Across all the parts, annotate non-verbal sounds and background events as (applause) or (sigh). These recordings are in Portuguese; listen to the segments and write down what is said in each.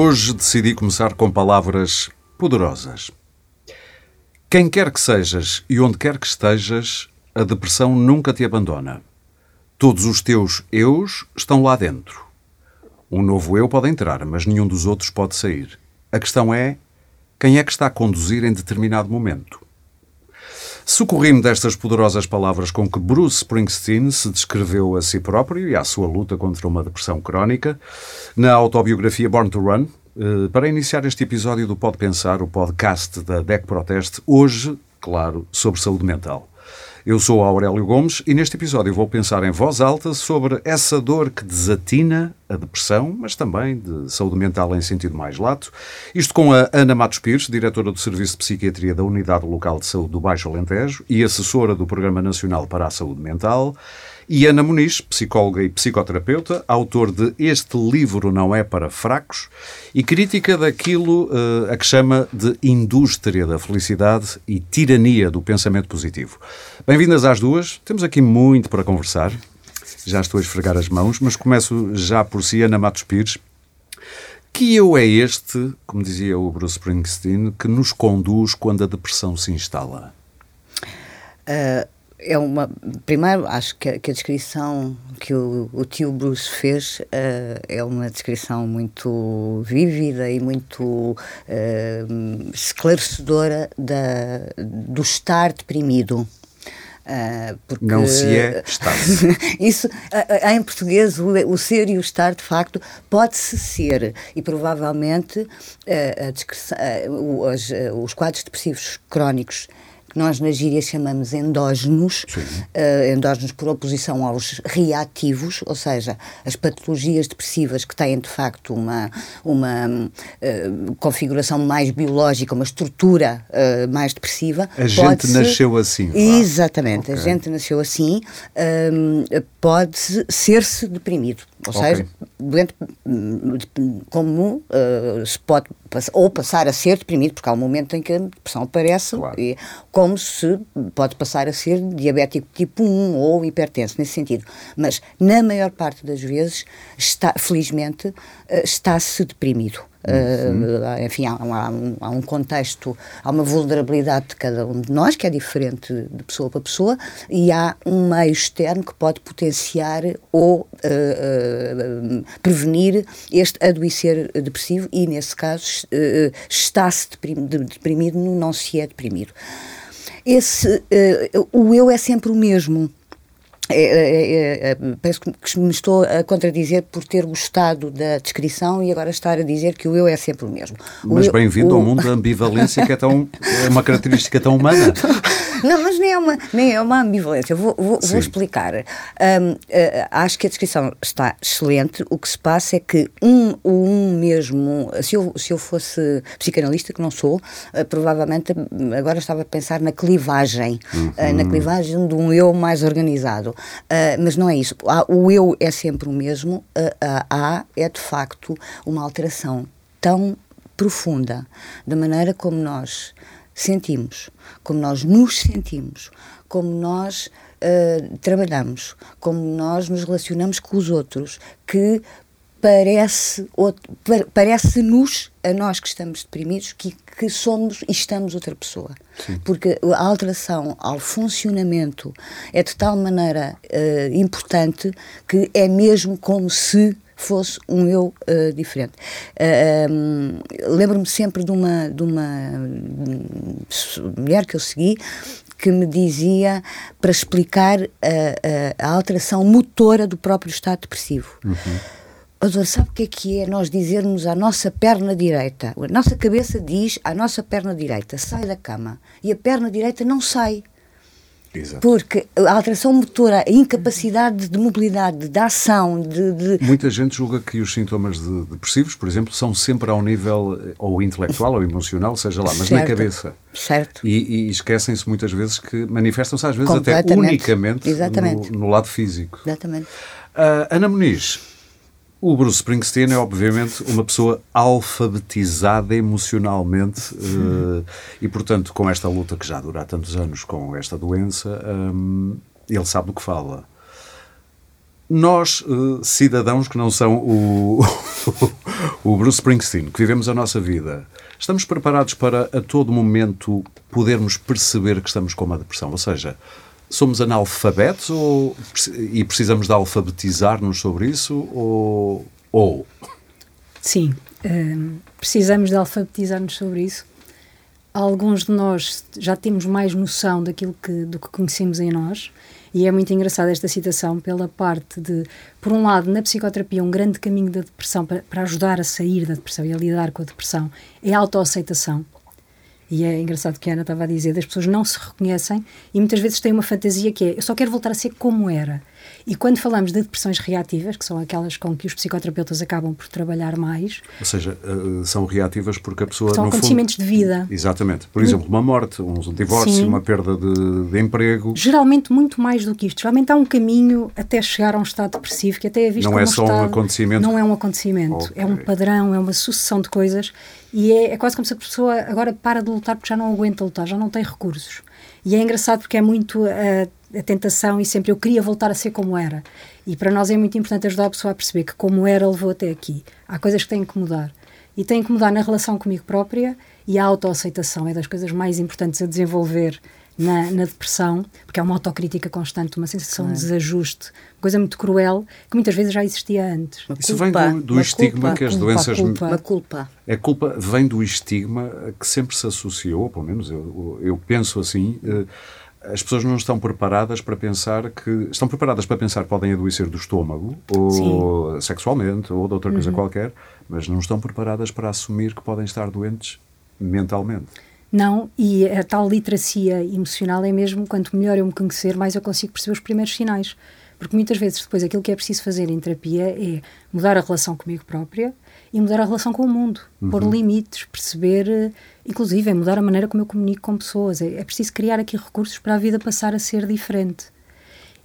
Hoje decidi começar com palavras poderosas. Quem quer que sejas e onde quer que estejas, a depressão nunca te abandona. Todos os teus eus estão lá dentro. Um novo eu pode entrar, mas nenhum dos outros pode sair. A questão é quem é que está a conduzir em determinado momento. Socorri-me destas poderosas palavras com que Bruce Springsteen se descreveu a si próprio e à sua luta contra uma depressão crónica na autobiografia Born to Run. Eh, para iniciar este episódio do Pode Pensar, o podcast da DEC Proteste, hoje, claro, sobre saúde mental. Eu sou Aurélio Gomes e neste episódio vou pensar em voz alta sobre essa dor que desatina a depressão, mas também de saúde mental em sentido mais lato. Isto com a Ana Matos Pires, diretora do Serviço de Psiquiatria da Unidade Local de Saúde do Baixo Alentejo e assessora do Programa Nacional para a Saúde Mental. E Ana Muniz, psicóloga e psicoterapeuta, autor de Este Livro Não É Para Fracos e crítica daquilo uh, a que chama de indústria da felicidade e tirania do pensamento positivo. Bem-vindas às duas. Temos aqui muito para conversar. Já estou a esfregar as mãos, mas começo já por si, Ana Matos Pires. Que eu é este, como dizia o Bruce Springsteen, que nos conduz quando a depressão se instala? Uh é uma primeiro acho que a, que a descrição que o, o, tio Bruce fez uh, é uma descrição muito vívida e muito uh, esclarecedora da, do estar deprimido Uh, porque, não se é, está-se. (laughs) isso, uh, em português, o, o, ser e o estar, de facto, pode-se ser. E provavelmente uh, os, os quadros depressivos crónicos que nós na gíria chamamos endógenos, uh, endógenos por oposição aos reativos, ou seja, as patologias depressivas que têm de facto uma, uma uh, configuração mais biológica, uma estrutura uh, mais depressiva. A gente nasceu assim. Exatamente, okay. a gente nasceu assim, pode ser-se deprimido. Ou okay. seja, doente como uh, se pode ou passar a ser deprimido, porque há um momento em que a depressão aparece, claro. e, como se pode passar a ser diabético tipo 1 ou hipertenso, nesse sentido. Mas, na maior parte das vezes, está, felizmente, uh, está-se deprimido. Uh, enfim, há, há, um, há, um, contexto, há uma vulnerabilidade de cada um de nós, que é diferente de pessoa para pessoa, e há um meio externo que pode potenciar ou uh, uh, prevenir este adoecer depressivo, e nesse caso está-se deprimido, não se é deprimido. Esse, o eu é sempre o mesmo. É, é, é, é, parece que me estou a contradizer por ter gostado da descrição e agora estar a dizer que o eu é sempre o mesmo. Mas bem-vindo ao mundo da ambivalência que é, tão, é uma característica tão humana. (laughs) Não, mas nem é uma, nem é uma ambivalência. Vou, vou, vou explicar. Um, uh, acho que a descrição está excelente. O que se passa é que um, um mesmo. Se eu, se eu fosse psicanalista, que não sou, uh, provavelmente agora estava a pensar na clivagem, uhum. uh, na clivagem de um eu mais organizado. mas não é isso. O eu é sempre o mesmo. A é de facto uma alteração tão profunda da maneira como nós sentimos, como nós nos sentimos, como nós uh, trabalhamos, como nós nos relacionamos com os outros, que parece parece-nos a nós que estamos deprimidos que, que somos e estamos outra pessoa Sim. porque a alteração ao funcionamento é de tal maneira uh, importante que é mesmo como se fosse um eu uh, diferente. Uh, um, Lembro-me sempre de uma, de uma mulher que eu segui que me dizia para explicar a, a, a alteração motora do próprio estado depressivo. Uhum. Adoro, sabe o que é que é nós dizermos à nossa perna direita? A nossa cabeça diz à nossa perna direita, sai da cama. E a perna direita não sai. Exato. Porque a alteração motora, a incapacidade de mobilidade, de ação, de, de, Muita gente julga que os sintomas de depressivos, por exemplo, são sempre ao nível eh, ou intelectual ou emocional, seja lá, mas certo. na cabeça. Certo. E, e esquecem-se muitas vezes que manifestam-se às vezes até unicamente no, no, lado físico. Exatamente. Uh, Ana Muniz, o Bruce Springsteen é, obviamente, uma pessoa alfabetizada emocionalmente uh, e, portanto, com esta luta que já dura há tantos anos com esta doença, um, ele sabe do que fala. Nós, uh, cidadãos que não são o, (laughs) o Bruce Springsteen, que vivemos a nossa vida, estamos preparados para a todo momento podermos perceber que estamos com uma depressão? Ou seja, somos analfabetos ou, e precisamos de alfabetizar-nos sobre isso? Ou. ou? Sim, uh, precisamos de alfabetizar-nos sobre isso. Alguns de nós já temos mais noção daquilo que, do que conhecemos em nós e é muito engraçada esta citação pela parte de, por um lado, na psicoterapia, um grande caminho da depressão para, para ajudar a sair da depressão e a lidar com a depressão é a autoaceitação. E é engraçado que a Ana estava a dizer, as pessoas não se reconhecem e muitas vezes têm uma fantasia que é eu só quero voltar a ser como era. E quando falamos de depressões reativas, que são aquelas com que os psicoterapeutas acabam por trabalhar mais. Ou seja, uh, são reativas porque a pessoa. São acontecimentos fundo, de vida. Exatamente. Por exemplo, uma morte, um divórcio, Sim. uma perda de, de, emprego. Geralmente muito mais do que isto. Geralmente há um caminho até chegar a um estado depressivo que até é visto não como é só um, estado, um acontecimento. Não é um acontecimento. Okay. É um padrão, é uma sucessão de coisas. E é, é quase como se a pessoa agora para de lutar porque já não aguenta lutar, já não tem recursos. E é engraçado porque é muito a, a tentação e sempre eu queria voltar a ser como era. E para nós é muito importante ajudar a pessoa a perceber que como era levou até aqui. Há coisas que têm que mudar. E têm que mudar na relação comigo própria e a autoaceitação é das coisas mais importantes a desenvolver na, na, depressão, porque é uma autocrítica constante, uma sensação de desajuste, coisa muito cruel, que muitas vezes já existia antes. Uma Isso culpa, vem do, do estigma culpa, que as doenças. Culpa, uma culpa. A culpa vem do estigma que sempre se associou, pelo menos eu, eu penso assim. Uh, as pessoas não estão preparadas para pensar que. Estão preparadas para pensar que podem adoecer do estômago, ou Sim. sexualmente, ou de outra coisa uhum. qualquer, mas não estão preparadas para assumir que podem estar doentes mentalmente. Não, e a tal literacia emocional é mesmo quanto melhor eu me conhecer, mais eu consigo perceber os primeiros sinais. Porque muitas vezes depois aquilo que é preciso fazer em terapia é mudar a relação comigo própria e mudar a relação com o mundo, uhum. pôr limites, perceber, inclusive, é mudar a maneira como eu comunico com pessoas. É, é preciso criar aqui recursos para a vida passar a ser diferente.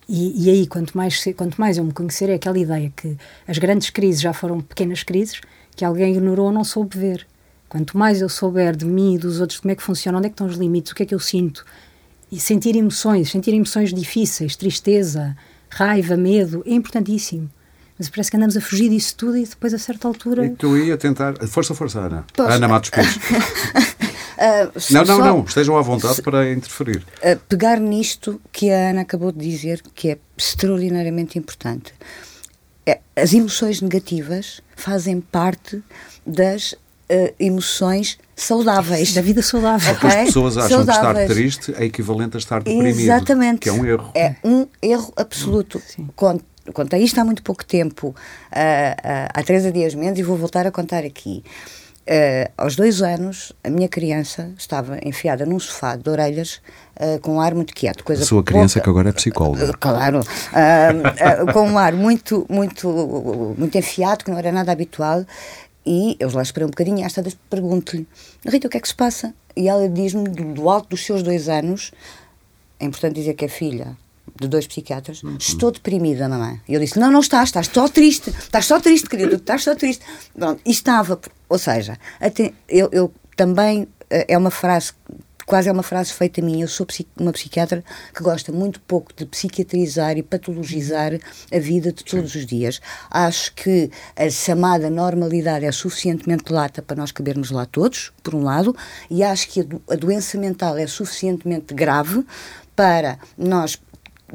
E, e, aí, quanto mais, quanto mais eu me conhecer, é aquela ideia que as grandes crises já foram pequenas crises que alguém ignorou ou não soube ver. Quanto mais eu souber de mim e dos outros como é que funciona, onde é que estão os limites, o que é que eu sinto, e sentir emoções, sentir emoções difíceis, tristeza, raiva, medo, é importantíssimo. Mas parece que andamos a fugir disso tudo e depois, a certa altura. E tu ia tentar. Força, força, Ana. Poxa. Ana Matos Pires. Uh, (laughs) não, não, não, estejam à vontade se, para interferir. Uh, pegar nisto que a Ana acabou de dizer, que é extraordinariamente importante. É, as emoções negativas fazem parte das uh, emoções saudáveis. Da vida saudável. Okay? As pessoas acham saudáveis. que estar triste é equivalente a estar deprimido. Exatamente. Que é um erro. É um erro absoluto. Sim. Quanto, a isto há muito pouco tempo, uh, uh, há Teresa Dias Mendes, e vou voltar a contar aqui. Uh, aos dois anos, a minha criança estava enfiada num sofá de orelhas uh, com um ar muito quieto. Coisa a sua criança pouca, que agora é psicóloga. Uh, (laughs) claro. com um ar muito, muito, muito enfiado, que não era nada habitual. E eu lá esperei um bocadinho e às tantas pergunto-lhe, Rita, o que é que se passa? E ela diz-me, do alto dos seus dois anos, é importante dizer que é filha de dois psiquiatras, uhum. estou deprimida, mamãe. E eu disse, não, não estás, estás só triste, estás só triste, querido, estás só triste. Pronto, e estava, ou seja, até, eu, eu também, eh, é uma frase quase é uma frase feita minha. Eu sou uma psiquiatra que gosta muito pouco de psiquiatrizar e patologizar a vida de todos Sim. os dias. Acho que a chamada normalidade é suficientemente lata para nós cabermos lá todos, por um lado, e acho que a, do a doença mental é suficientemente grave para nós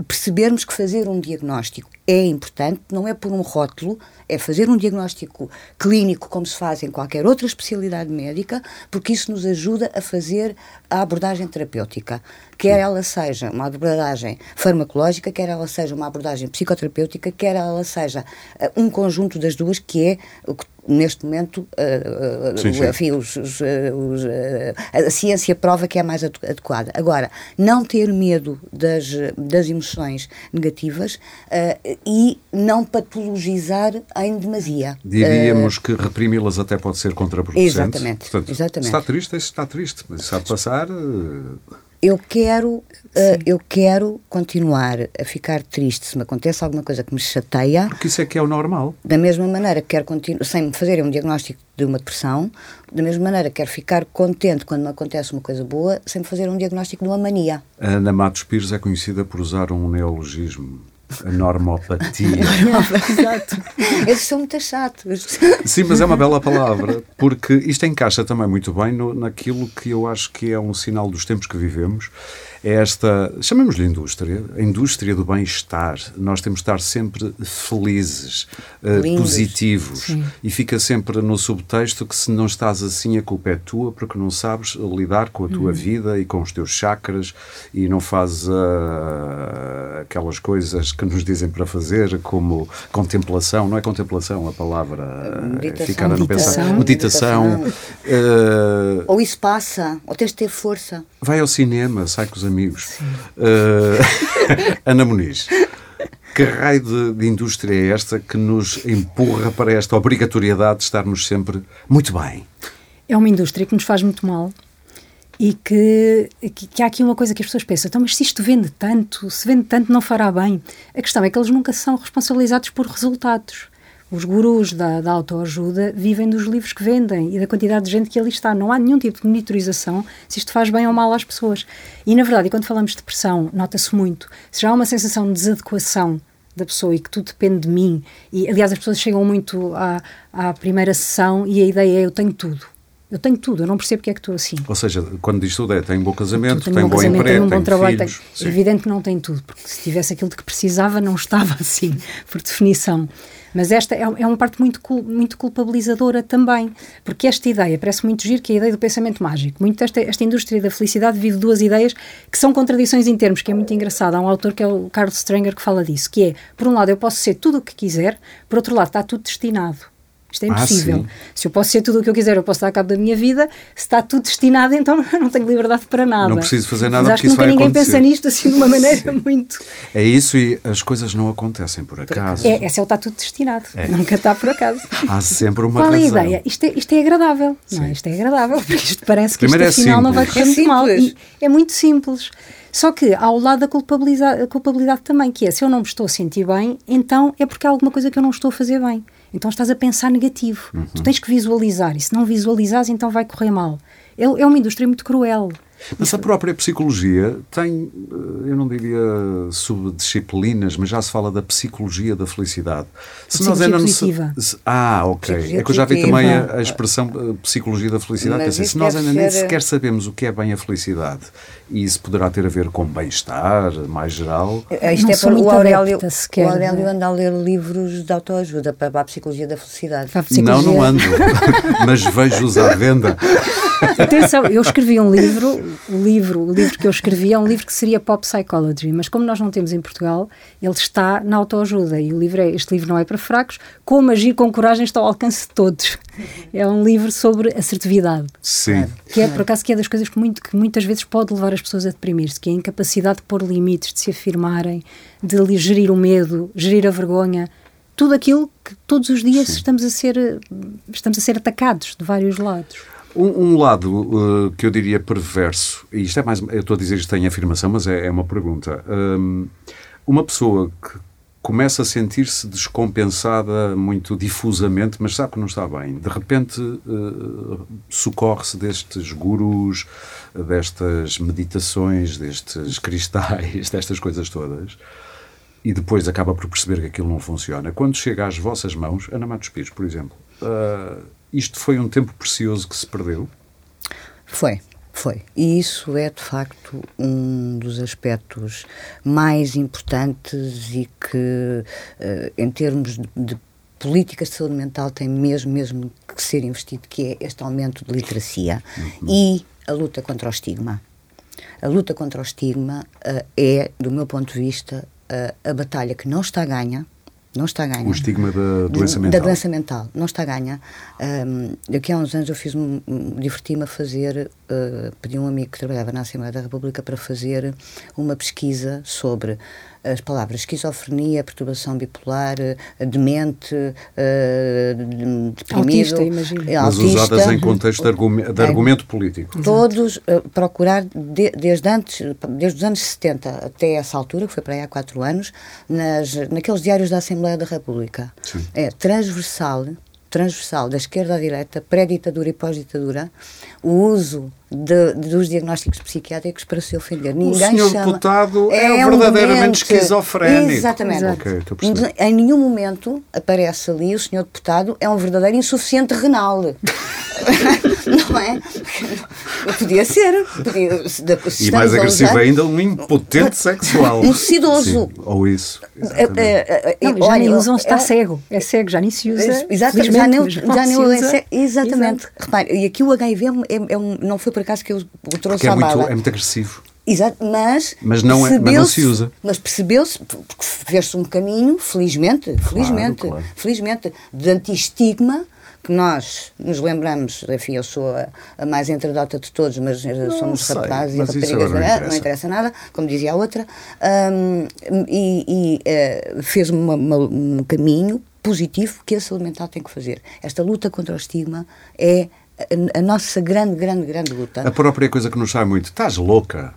percebermos que fazer um diagnóstico é importante, não é por um rótulo, é fazer um diagnóstico clínico como se faz em qualquer outra especialidade médica, porque isso nos ajuda a fazer a abordagem terapêutica. Quer ela seja uma abordagem farmacológica, quer ela seja uma abordagem psicoterapêutica, quer ela seja uh, um conjunto das duas, que é o que neste momento, uh, sim, sim. Enfim, os, os, os, a ciência prova que é mais adequada. Agora, não ter medo das, das emoções negativas uh, e não patologizar em demasia. Diríamos uh, que reprimi-las até pode ser contraproducente. Exatamente. Portanto, exatamente. está triste, está triste, mas está a passar eu quero, uh, eu quero continuar a ficar triste se me acontece alguma coisa que me chateia. Porque isso é que é o normal. Da mesma maneira que quero continuar, sem me fazer um diagnóstico de uma depressão, da mesma maneira quero ficar contente quando me acontece uma coisa boa, sem me fazer um diagnóstico de uma mania. A Ana Matos Pires é conhecida por usar um neologismo A normopatia. Exato. Eles são muito chatos. Sim, mas é uma bela palavra, porque isto encaixa também muito bem no, naquilo que eu acho que é um sinal dos tempos que vivemos. Esta, chamemos-lhe indústria, a indústria do bem-estar. Nós temos de estar sempre felizes, uh, positivos. Sim. E fica sempre no subtexto que se não estás assim, a culpa é tua, porque não sabes lidar com a tua uhum. vida e com os teus chakras e não fazes uh, aquelas coisas que nos dizem para fazer, como contemplação, não é contemplação a palavra, meditação, ficar a não pensar. Meditação. meditação. Uh, ou isso passa, ou tens de ter força. Vai ao cinema, sai com os amigos. Uh, (laughs) Ana Muniz. Que raio de, de, indústria é esta que nos empurra para esta obrigatoriedade de estarmos sempre muito bem? É uma indústria que nos faz muito mal e que, que, que, há aqui uma coisa que as pessoas pensam, então, mas se isto vende tanto, se vende tanto, não fará bem. A questão é que eles nunca são responsabilizados por resultados. Os gurus da, da autoajuda vivem dos livros que vendem e da quantidade de gente que ali está. Não há nenhum tipo de monitorização se isto faz bem ou mal às pessoas. E, na verdade, quando falamos de depressão, nota-se muito. Se já há uma sensação de desadequação da pessoa e que tudo depende de mim, e aliás as pessoas chegam muito à, à primeira sessão e a ideia é eu tenho tudo eu tenho tudo, eu não percebo porque é que estou assim. Ou seja, quando diz tudo é, tem um bom casamento, tem, um bom casamento, emprego, tem um bom trabalho, filhos, tem, evidente que não tem tudo, porque se tivesse aquilo de que precisava não (laughs) estava assim, por definição. Mas esta é, é uma parte muito, muito culpabilizadora também, porque esta ideia, parece muito giro, que é a ideia do pensamento mágico. Muito esta, esta indústria da felicidade vive duas ideias que são contradições em termos, que é muito engraçado. Há um autor que é o Carl Strenger que fala disso, que é, por um lado, eu posso ser tudo o que quiser, por outro lado, está tudo destinado. Isto é ah, impossível. Ah, se eu posso ser tudo o que eu quiser, eu posso dar cabo da minha vida, se está tudo destinado, então eu (laughs) não tenho liberdade para nada. Não preciso fazer nada Mas acho que isso nunca ninguém acontecer. pensa nisto assim de uma (laughs) maneira Sim. muito. É isso e as coisas não acontecem por acaso. É, esse é o está tudo destinado. É. Nunca está por acaso. Há sempre uma Qual razão. é a ideia? Isto é, isto é agradável. Não é? Isto é agradável, porque isto parece que Primeiro isto é afinal não vai correr é muito mal. E é muito simples. Só que há o lado da culpabilidade, culpabilidade também, que é se eu não me estou a sentir bem, então é porque há alguma coisa que eu não estou a fazer bem. Então estás a pensar negativo. Uhum. Tu tens que visualizar e se não visualizares, então vai correr mal. É, é uma indústria muito cruel. Mas a própria psicologia tem, eh, eu não diria subdisciplinas, mas já se fala da psicologia da felicidade. Se nós ainda positiva. não se... Ah, ok. É que eu já vi também a, a expressão eh, psicologia da felicidade. Quer dizer, se nós ainda nem sequer sabemos o que é bem a felicidade, e isso poderá ter a ver com bem-estar mais geral. Eh, isto não é para o Aurélio, sequer, o Aurélio anda a ler livros de autoajuda para a psicologia da felicidade. Psicologia. Não, não ando, (laughs) mas vejo-os à venda. Atenção, eu escrevi um livro, o livro, o livro que eu escrevi é um livro que seria Pop Psychology, mas como nós não temos em Portugal, ele está na autoajuda e o livro é, este livro não é para fracos, como agir com coragem está ao alcance de todos. É um livro sobre assertividade. Sim. Que é, por acaso, que é das coisas que, muito, que muitas vezes pode levar as pessoas a deprimir-se, que é a incapacidade de pôr limites, de se afirmarem, de gerir o medo, gerir a vergonha, tudo aquilo que todos os dias estamos a ser estamos a ser atacados de vários lados. Um, um lado uh, que eu diria perverso, e isto é mais. Eu estou a dizer isto em afirmação, mas é, é uma pergunta. Um, uma pessoa que começa a sentir-se descompensada muito difusamente, mas sabe que não está bem. De repente uh, socorre-se destes gurus, destas meditações, destes cristais, (laughs) destas coisas todas. E depois acaba por perceber que aquilo não funciona. Quando chega às vossas mãos, Ana Matos Pires, por exemplo, uh, isto foi um tempo precioso que se perdeu? Foi, foi. E isso é, de facto, um dos aspectos mais importantes e que, uh, em termos de, políticas de saúde mental, tem mesmo, mesmo que ser investido, que é este aumento de literacia uhum. e a luta contra o estigma. A luta contra o estigma uh, é, do meu ponto de vista, uh, a batalha que não está ganha, não está a ganhar. O estigma da doença mental. Da doença mental, não está a ganhar. Um, daqui a uns anos eu fiz um, diverti-me a fazer, uh, pedi a um amigo que trabalhava na Assembleia da República para fazer uma pesquisa sobre as palavras esquizofrenia, perturbação bipolar, eh, demente, uh, deprimido, autista, imagino. Mas autista, usadas em contexto de, argumento, de argumento político. Todos uh, procurar, de, desde antes, desde os anos 70 até essa altura, que foi para aí há quatro anos, nas, naqueles diários da Assembleia da República. Sim. É transversal transversal da esquerda à direita, pré-ditadura e pós-ditadura, o uso de, dos diagnósticos psiquiátricos para se ofender. Ninguém o senhor chama... deputado é, é verdadeiramente esquizofrénico. Exatamente. Okay, em nenhum momento aparece ali o senhor deputado é um verdadeiro insuficiente renal. (laughs) não é? Podia ser. Podia, e mais agressivo usar, ainda, um impotente sexual. Um sedoso. ou isso. É, é, é, não, já nem usam, está é, cego. É cego, já nem se usa. Exatamente. Já nem, já nem usa. Exatamente. Repare, e aqui o HIV é, um, não foi por acaso que eu o trouxe à é muito, é muito agressivo. Exato, mas, mas, não é, mas não se usa. Mas percebeu-se, porque fez-se um caminho, felizmente, felizmente, claro, claro. felizmente, de anti-estigma, que nós nos lembramos, enfim, eu sou a, a mais entradota de todos, mas não somos sei, rapazes e raparigas, não, interessa. não interessa nada, como dizia a outra, um, e, e uh, fez uma, uma, um caminho positivo que a saúde mental tem que fazer. Esta luta contra o estigma é a, nossa grande, grande, grande luta. A própria coisa que nos sai muito, estás louca?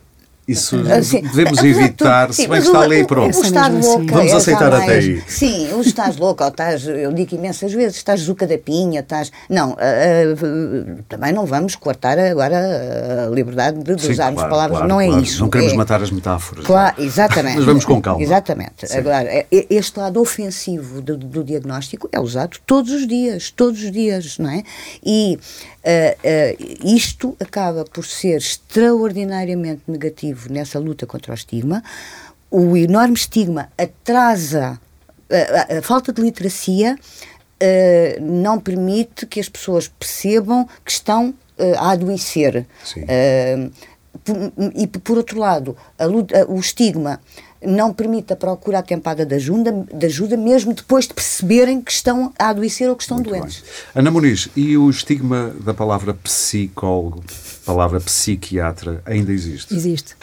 Isso ah, sim. devemos evitar, sim, se bem que está ali pronto. O, o louca Vamos é aceitar até aí. Sim, o estás louca, ou estás, eu digo imensas vezes, estás zuca da pinha, estás. Não, uh, uh, também não vamos cortar agora a liberdade de, sim, usarmos claro, palavras, claro, não é claro. isso. Não queremos é, matar as metáforas. Claro, exatamente. Mas vamos com calma. Exatamente. Sim. Agora, é, é, este lado ofensivo do, do diagnóstico é usado todos os dias, todos os dias, não é? E Uh, uh, isto acaba por ser extraordinariamente negativo nessa luta contra o estigma. O enorme estigma atrasa a, a, falta de literacia. Uh, não permite que as pessoas percebam que estão a adoecer. Por, e por outro lado, luta, o estigma não permite a procura atempada de ajuda, de ajuda, mesmo depois de perceberem que estão a adoecer ou que estão Muito doentes. Bem. Ana Muniz, e o estigma da palavra psicólogo, palavra psiquiatra, ainda existe? Existe.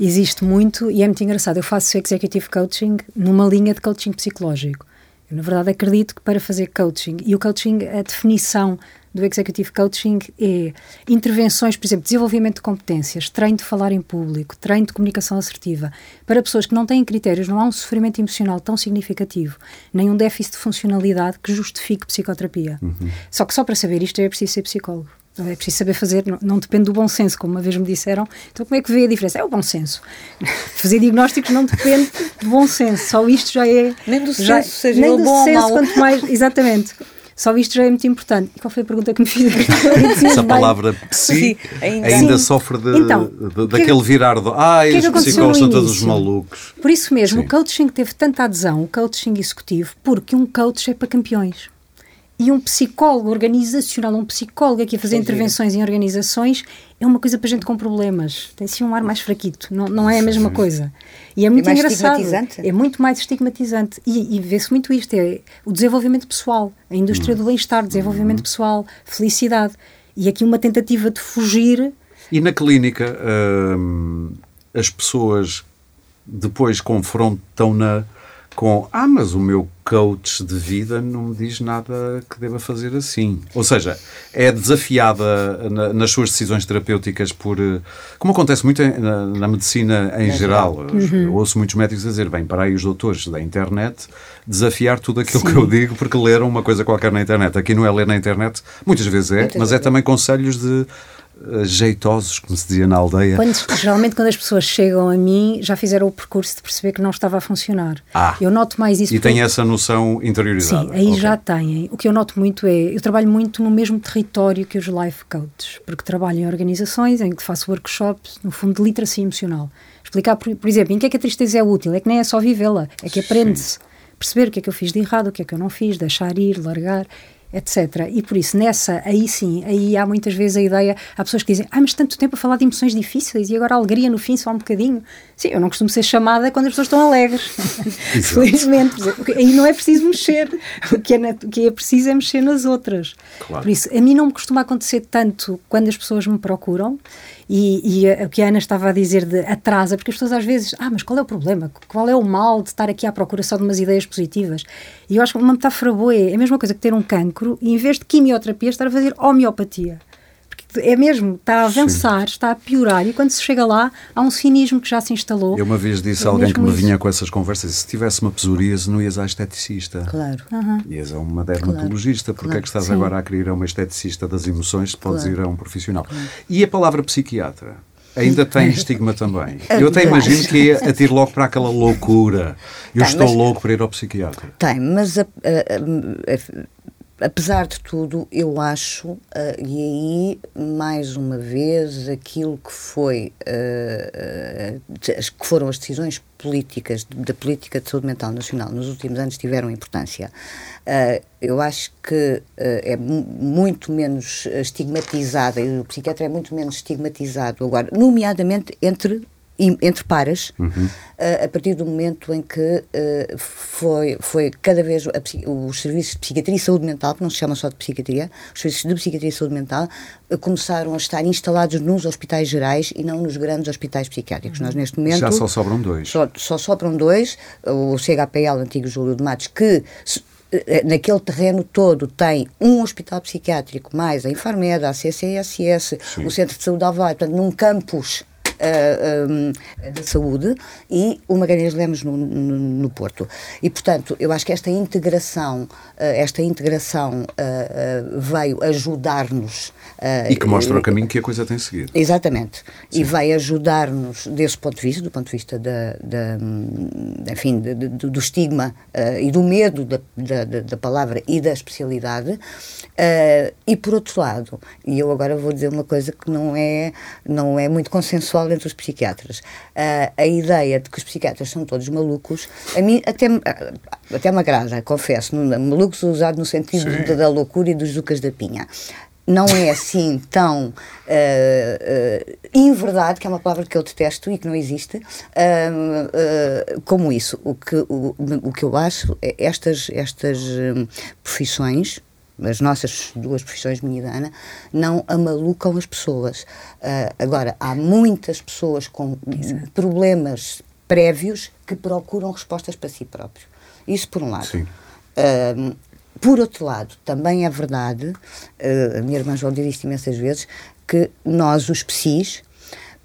Existe muito e é muito engraçado. Eu faço executive coaching numa linha de coaching psicológico. Eu, na verdade, acredito que para fazer coaching, e o coaching, a definição do Executive Coaching é intervenções, por exemplo, desenvolvimento de competências, treino de falar em público, treino de comunicação assertiva. Para pessoas que não têm critérios, não há um sofrimento emocional tão significativo, nem um déficit de funcionalidade que justifique psicoterapia. Uhum. Só que só para saber isto é preciso ser psicólogo. É preciso saber fazer, não, não, depende do bom senso, como uma vez me disseram. Então, como é que vê a diferença? É o bom senso. (laughs) Fazer diagnósticos não depende do bom senso, só isto já é. Nem do já, senso, seja nem do bom senso, ou mau. quanto mais. Exatamente. Só isto já é muito importante. E qual foi a pergunta que me fizeste? (laughs) Essa palavra psi ainda, ainda sofre de, então, de, daquele virar do. Ah, os psicólogos são todos malucos. Por isso mesmo, Sim. o coaching teve tanta adesão, o coaching executivo, porque um coach é para campeões. E um psicólogo organizacional, um psicólogo aqui a fazer intervenções em organizações, é uma coisa para gente com problemas. Tem assim um ar mais fraquito, não, não é a mesma coisa. E é muito é engraçado. É muito mais estigmatizante. E, e vê-se muito isto: é o desenvolvimento pessoal, a indústria do bem-estar, desenvolvimento pessoal, felicidade. E aqui uma tentativa de fugir. E na clínica, hum, as pessoas depois confrontam-na com ah, mas o meu coach de vida não me diz nada que deva fazer assim. Ou seja, é desafiada na, nas suas decisões terapêuticas por. Eh, como acontece muito na, na medicina em é geral. Uhum. Ouço muitos médicos a dizer: bem, para aí os doutores da internet desafiar tudo aquilo Sim. que eu digo porque leram uma coisa qualquer na internet. Aqui não é ler na internet, muitas vezes é, muitas mas é também conselhos de jeitosos, como se dizia na aldeia. Quando, geralmente, quando as pessoas chegam a mim, já fizeram o percurso de perceber que não estava a funcionar. Ah, eu noto mais isso. E tem essa noção interiorizada. Sim, aí okay. já têm. O que eu noto muito é, eu trabalho muito no mesmo território que os life coaches, porque trabalho em organizações em que faço workshops, no fundo, de literacia emocional. Explicar, por, por exemplo, em que é que a tristeza é útil? É que nem é só vivê-la, é que aprende-se. Perceber o que é que eu fiz de errado, o que é que eu não fiz, deixar ir, largar etc. E por isso, nessa, aí sim, aí há muitas vezes a ideia, há pessoas que dizem, ah, mas tanto tempo a falar de emoções difíceis e agora a alegria no fim só um bocadinho. Sim, eu não costumo ser chamada quando as pessoas estão alegres. (laughs) Felizmente. Aí não é preciso mexer. O que, é, o que é preciso é mexer nas outras. Claro. Por isso, a mim não me costuma acontecer tanto quando as pessoas me procuram e, e o que a Ana estava a dizer de atrasa, porque as pessoas às vezes, ah, mas qual é o problema? Qual é o mal de estar aqui à procura só de umas ideias positivas? E eu acho que uma metáfora boa é, é a mesma coisa que ter um cancro e em vez de quimioterapia estar a fazer homeopatia. É mesmo, está a avançar, Sim. está a piorar, e quando se chega lá, há um cinismo que já se instalou. Eu uma vez disse a é alguém que me isso. vinha com essas conversas: se tivesse uma psoríase, não ias à esteticista. Claro. Uhum. Ias a uma dermatologista, claro. porque claro. é que estás Sim. agora a querer ir a uma esteticista das emoções, podes claro. ir a um profissional. E a palavra psiquiatra? ainda tem estigma também. (laughs) Eu até imagino que é atire logo para aquela loucura. Eu tem, estou mas, louco para ir ao psiquiatra. Tem, mas a, a, a, apesar de tudo, eu acho, uh, e aí, mais uma vez, aquilo que foi, uh, uh, que foram as decisões políticas, da política de saúde mental nacional nos últimos anos tiveram importância. eu acho que é muito menos estigmatizada, e o psiquiatra é muito menos estigmatizado agora, nomeadamente entre entre pares, uhum. uh, a partir do momento em que uh, foi, foi cada vez a, os serviços de psiquiatria e saúde mental, que não se chama só de psiquiatria, os serviços de psiquiatria e saúde mental uh, começaram a estar instalados nos hospitais gerais e não nos grandes hospitais psiquiátricos. Uhum. Nós, neste momento. Já só sobram dois. Só, só sobram dois, o CHPL, antigo Júlio de Matos, que naquele terreno todo tem um hospital psiquiátrico, mais a Infarmeda, a CCSS, Sim. o Centro de Saúde Alvar, portanto, num campus uh, da saúde e o Magalhães Lemos no, no, no, Porto. E, portanto, eu acho que esta integração, uh, esta integração uh, veio ajudar-nos. e que mostra o caminho que a coisa tem seguido. Exatamente. Sim. E vai ajudar-nos desse ponto de vista, do ponto de vista da, da enfim, de, de, do estigma e do medo da, da, da, palavra e da especialidade. e, por outro lado, e eu agora vou dizer uma coisa que não é, não é muito consensual entre os psiquiatras. Uh, a ideia de que os psiquiatras são todos malucos, a mim até, até me agrada, confesso, malucos usado no sentido da, da loucura e dos Lucas da Pinha não é assim tão uh, uh, inverdade, que é uma palavra que eu detesto e que não existe, uh, uh, como isso. O que, o, o que eu acho é estas, estas um, profissões as nossas duas profissões, minha e da Ana, não amalucam as pessoas. Uh, agora, há muitas pessoas com Exato. problemas prévios que procuram respostas para si próprios. Isso por um lado. Uh, por outro lado, também é verdade, uh, a minha irmã João diz isto imensas vezes, que nós, os psis,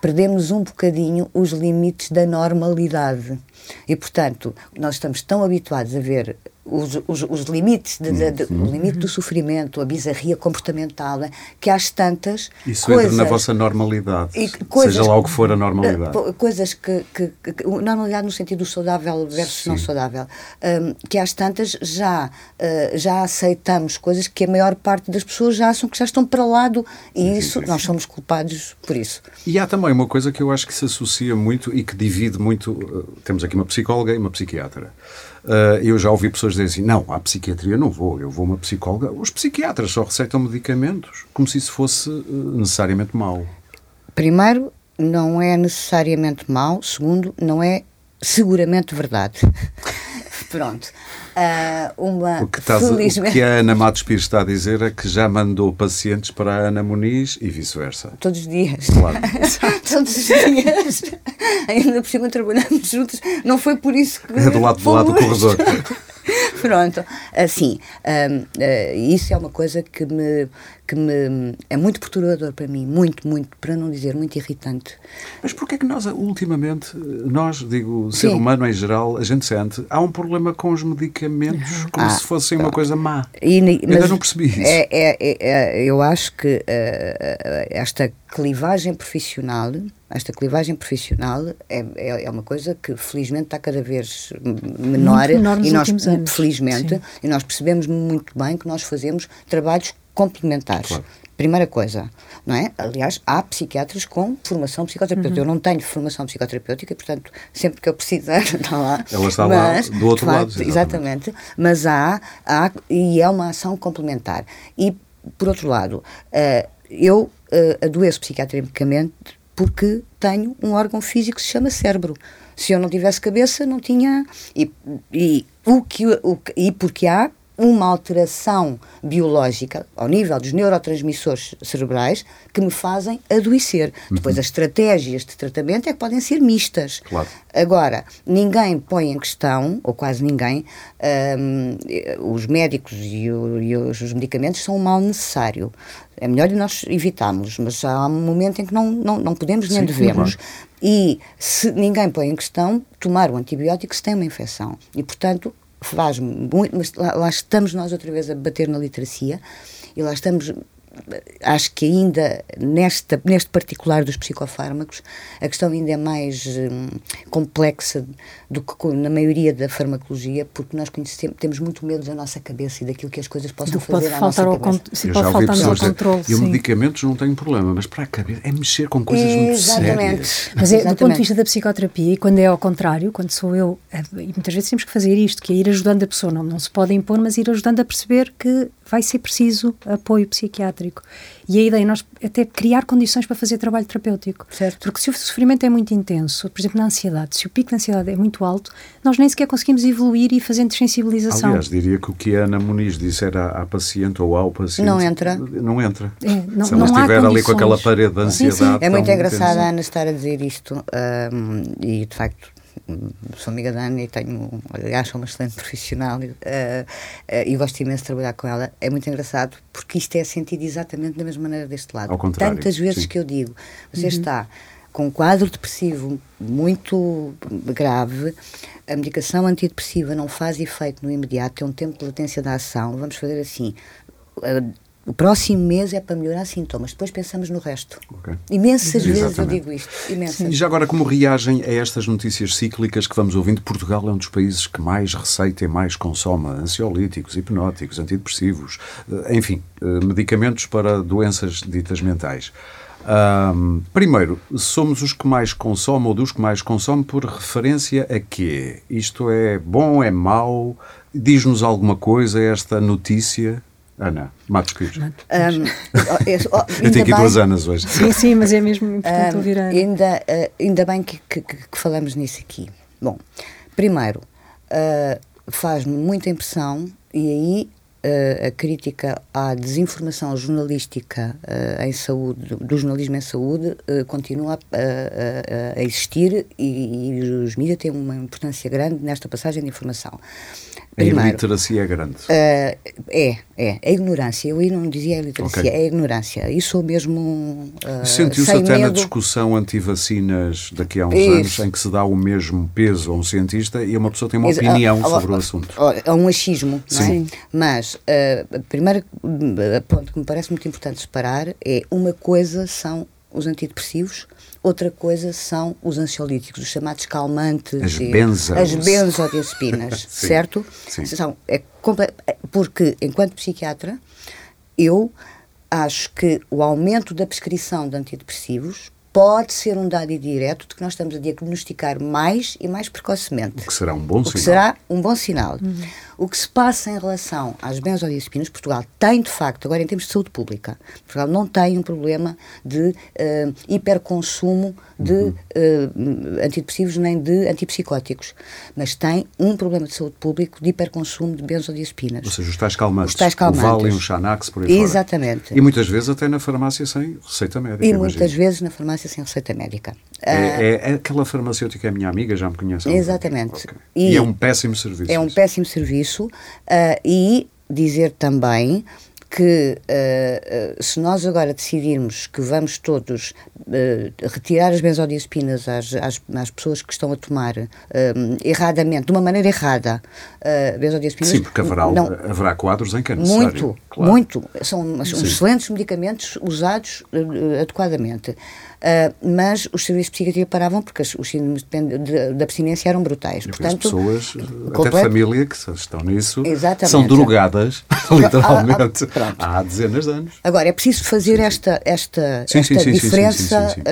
perdemos um bocadinho os limites da normalidade. E, portanto, nós estamos tão habituados a ver os, os, os limites, de, de, de, uhum. o limite do sofrimento, a bizarria comportamental, né? que às tantas. Isso coisas, entra na vossa normalidade, e, coisas, seja lá o que for a normalidade. Uh, coisas que, que, que, Normalidade no sentido saudável versus sim. não saudável. Um, que às tantas já, uh, já aceitamos coisas que a maior parte das pessoas já acham que já estão para lá do. E sim, isso, nós somos culpados por isso. E há também uma coisa que eu acho que se associa muito e que divide muito. Uh, temos aqui uma psicóloga e uma psiquiatra. Uh, eu já ouvi pessoas dizerem assim: não, à psiquiatria não vou, eu vou uma psicóloga. Os psiquiatras só receitam medicamentos, como se isso fosse uh, necessariamente mau. Primeiro, não é necessariamente mau. Segundo, não é seguramente verdade. (laughs) Pronto. Uh, uma o, que estás, felizmente... o que a Ana Matos Pires está a dizer é que já mandou pacientes para a Ana Muniz e vice-versa. Todos os dias. Claro. (laughs) Todos os dias. Ainda por cima trabalhamos juntos. Não foi por isso que. É do lado, do, lado do corredor. (laughs) (laughs) Pronto, assim, um, uh, ah, isso é uma coisa que me, que me é muito perturbador para mim, muito, muito, para não dizer muito irritante. Mas porquê é que nós, ultimamente, nós, digo, ser Sim. humano em geral, a gente sente, há um problema com os medicamentos como ah, se fossem uma coisa má. E, Ainda não percebi isso. É, é, é, é eu acho que uh, esta clivagem profissional, esta clivagem profissional é, é, é, uma coisa que felizmente está cada vez menor, menor e nós anos. felizmente Sim. e nós percebemos muito bem que nós fazemos trabalhos complementares. Claro. Primeira coisa, não é? Aliás, há psiquiatras com formação psicoterapêutica. Uhum. Eu não tenho formação psicoterapêutica, portanto, sempre que eu precisar, (laughs) está lá. Ela está mas, lá do outro lado. Exatamente. exatamente. Mas há, há, e é uma ação complementar. E, por outro lado, uh, eu uh, adoeço psiquiatricamente porque tenho um órgão físico que se chama cérebro. Se eu não tivesse cabeça, não tinha. E, e, o que, o, e porque há uma alteração biológica ao nível dos neurotransmissores cerebrais que me fazem adoecer. Uhum. Depois, as estratégias de tratamento é que podem ser mistas. Claro. Agora, ninguém põe em questão, ou quase ninguém, um, os médicos e, o, e, os medicamentos são um mal necessário. É melhor nós evitarmos, mas há um momento em que não, não, não podemos nem Sim, devemos. Claro. E se ninguém põe em questão, tomar o antibiótico se tem uma infecção. E, portanto, faz muito, mas lá, lá, estamos nós outra vez a bater na literacia e lá estamos acho que ainda nesta, neste particular dos psicofármacos a questão ainda é mais hum, complexa do que na maioria da farmacologia porque nós conhecemos, temos muito medo da nossa cabeça e daquilo que as coisas possam fazer à nossa cabeça. Se pode faltar ao controle. E o medicamentos não tem problema, mas para a cabeça é mexer com coisas Exatamente. muito sérias. Mas é, do ponto de vista da psicoterapia, e quando é ao contrário, quando sou eu, é, e muitas vezes temos que fazer isto, que é ir ajudando a pessoa, não, não se pode impor, mas ir ajudando a perceber que vai ser preciso apoio psiquiátrico. E a ideia é nós até criar condições para fazer trabalho terapêutico. Certo. Porque se o sofrimento é muito intenso, por exemplo, na ansiedade, se o pico de ansiedade é muito alto, nós nem sequer conseguimos evoluir e fazer desensibilização. Aliás, diria que o que a Ana Muniz disser à, à paciente ou ao paciente... Não entra. Não entra. É, não, se ela não estiver ali com aquela parede de ansiedade... Sim, sim. É muito engraçado a Ana estar a dizer isto um, e, de facto, sou amiga da Ana e tenho, aliás, sou uma excelente (laughs) profissional uh, uh, e gosto imenso de trabalhar com ela. É muito engraçado porque isto é sentido exatamente da mesma maneira deste lado. Ao contrário. Tantas vezes sim. que eu digo, você uhum. está com um quadro depressivo muito grave, a medicação antidepressiva não faz efeito no imediato, tem um tempo de latência da ação. Vamos fazer assim. O próximo mês é para melhorar sintomas, depois pensamos no resto. Okay. Imensas Exatamente. vezes eu digo isto. Imensas. E já agora, como reagem a estas notícias cíclicas que vamos ouvindo? Portugal é um dos países que mais receita e mais consome ansiolíticos, hipnóticos, antidepressivos, eh, enfim, eh, medicamentos para doenças ditas mentais. Um, primeiro, somos os que mais consomem ou dos que mais consomem por referência a quê? Isto é bom, é mau? Diz-nos alguma coisa esta notícia? Ana, Matos Pires. Um, eu tenho aqui duas Anas hoje. Sim, sim, mas é mesmo importante um, ouvir a Ana. Ainda, uh, ainda bem que, que, que, falamos nisso aqui. Bom, primeiro, uh, faz-me muita impressão, e aí uh, a crítica à desinformação jornalística em saúde, do jornalismo em saúde, continua a, a, a existir e, e os mídias têm uma importância grande nesta passagem de informação. Primeiro, a iliteracia é grande. Uh, é, é. A ignorância. Eu não dizia a iliteracia, okay. é a ignorância. E sou mesmo. Uh, Sentiu-se até medo. na discussão anti-vacinas daqui a uns Isso. anos, em que se dá o mesmo peso a um cientista e uma pessoa tem uma Isso. opinião uh, sobre o assunto. É um achismo, Sim. não é? Mas uh, o primeiro ponto que me parece muito importante separar é uma coisa são os antidepressivos Outra coisa são os ansiolíticos, os chamados calmantes. As benzos. As benzodiazepinas, (laughs) certo? Sim. São, é, porque, enquanto psiquiatra, eu acho que o aumento da prescrição de antidepressivos pode ser um dado direto de que nós estamos a diagnosticar mais e mais precocemente. O que será um bom o sinal. Que será um bom sinal. Uhum. O que se passa em relação às benzodiazepinas, Portugal tem de facto, agora em termos de saúde pública, Portugal não tem um problema de uh, hiperconsumo de uhum. uh, antidepressivos nem de antipsicóticos, mas tem um problema de saúde pública de hiperconsumo de benzodiazepinas. Ou seja, os tais calmantes. Os tais calmantes. O Valium, o Xanax, por aí Exatamente. Fora. E muitas vezes até na farmácia sem receita médica. E imagino. muitas vezes na farmácia sem receita médica. É, é, é, aquela farmacêutica é minha amiga, já me conhece. Exatamente. Okay. E, e, é um péssimo serviço. É um péssimo serviço uh, e dizer também que uh, uh, se nós agora decidirmos que vamos todos uh, retirar as benzodiazepinas às, às, às, pessoas que estão a tomar erradamente, de uma maneira errada, uh, benzodiazepinas... Sim, porque haverá, não, haverá quadros em que é necessário. Muito, claro. muito. São excelentes medicamentos usados adequadamente. Uh, mas os serviços de psiquiatria paravam porque os síndromes da abstinência eram brutais. E Portanto, as pessoas, completo... até família, que estão nisso, Exatamente. são drogadas, (laughs) (laughs) literalmente, ah, ah, há dezenas de anos. Agora, é preciso fazer esta, esta, sim, esta sim, diferença. Sim, uh,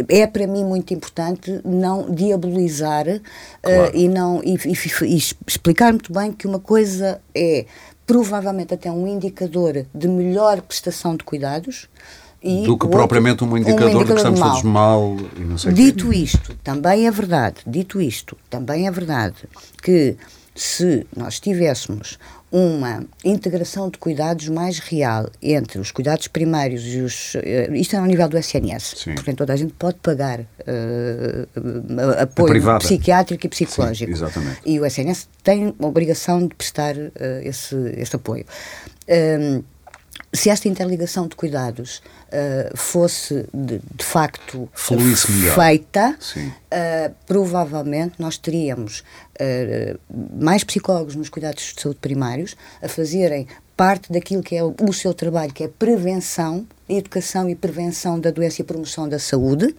uh, é para mim muito importante não diabolizar claro. e, não, e, e, e explicar muito bem que uma coisa é provavelmente até um indicador de melhor prestação de cuidados e do que propriamente um indicador, um indicador de que estamos todos mal e não sei Dito quê. isto, também é verdade, dito isto, também é verdade que se nós tivéssemos uma integração de cuidados mais real entre os cuidados primários e os. Uh, isto é ao nível do SNS. Sim. Portanto, toda a gente pode pagar uh, apoio psiquiátrico e psicológico. Sim, exatamente. E o SNS tem a obrigação de prestar uh, esse, esse apoio. Um, se esta interligação de cuidados uh, fosse de, de facto feita, uh, provavelmente nós teríamos uh, mais psicólogos nos cuidados de saúde primários a fazerem parte daquilo que é o, o seu trabalho, que é prevenção, educação e prevenção da doença e promoção da saúde,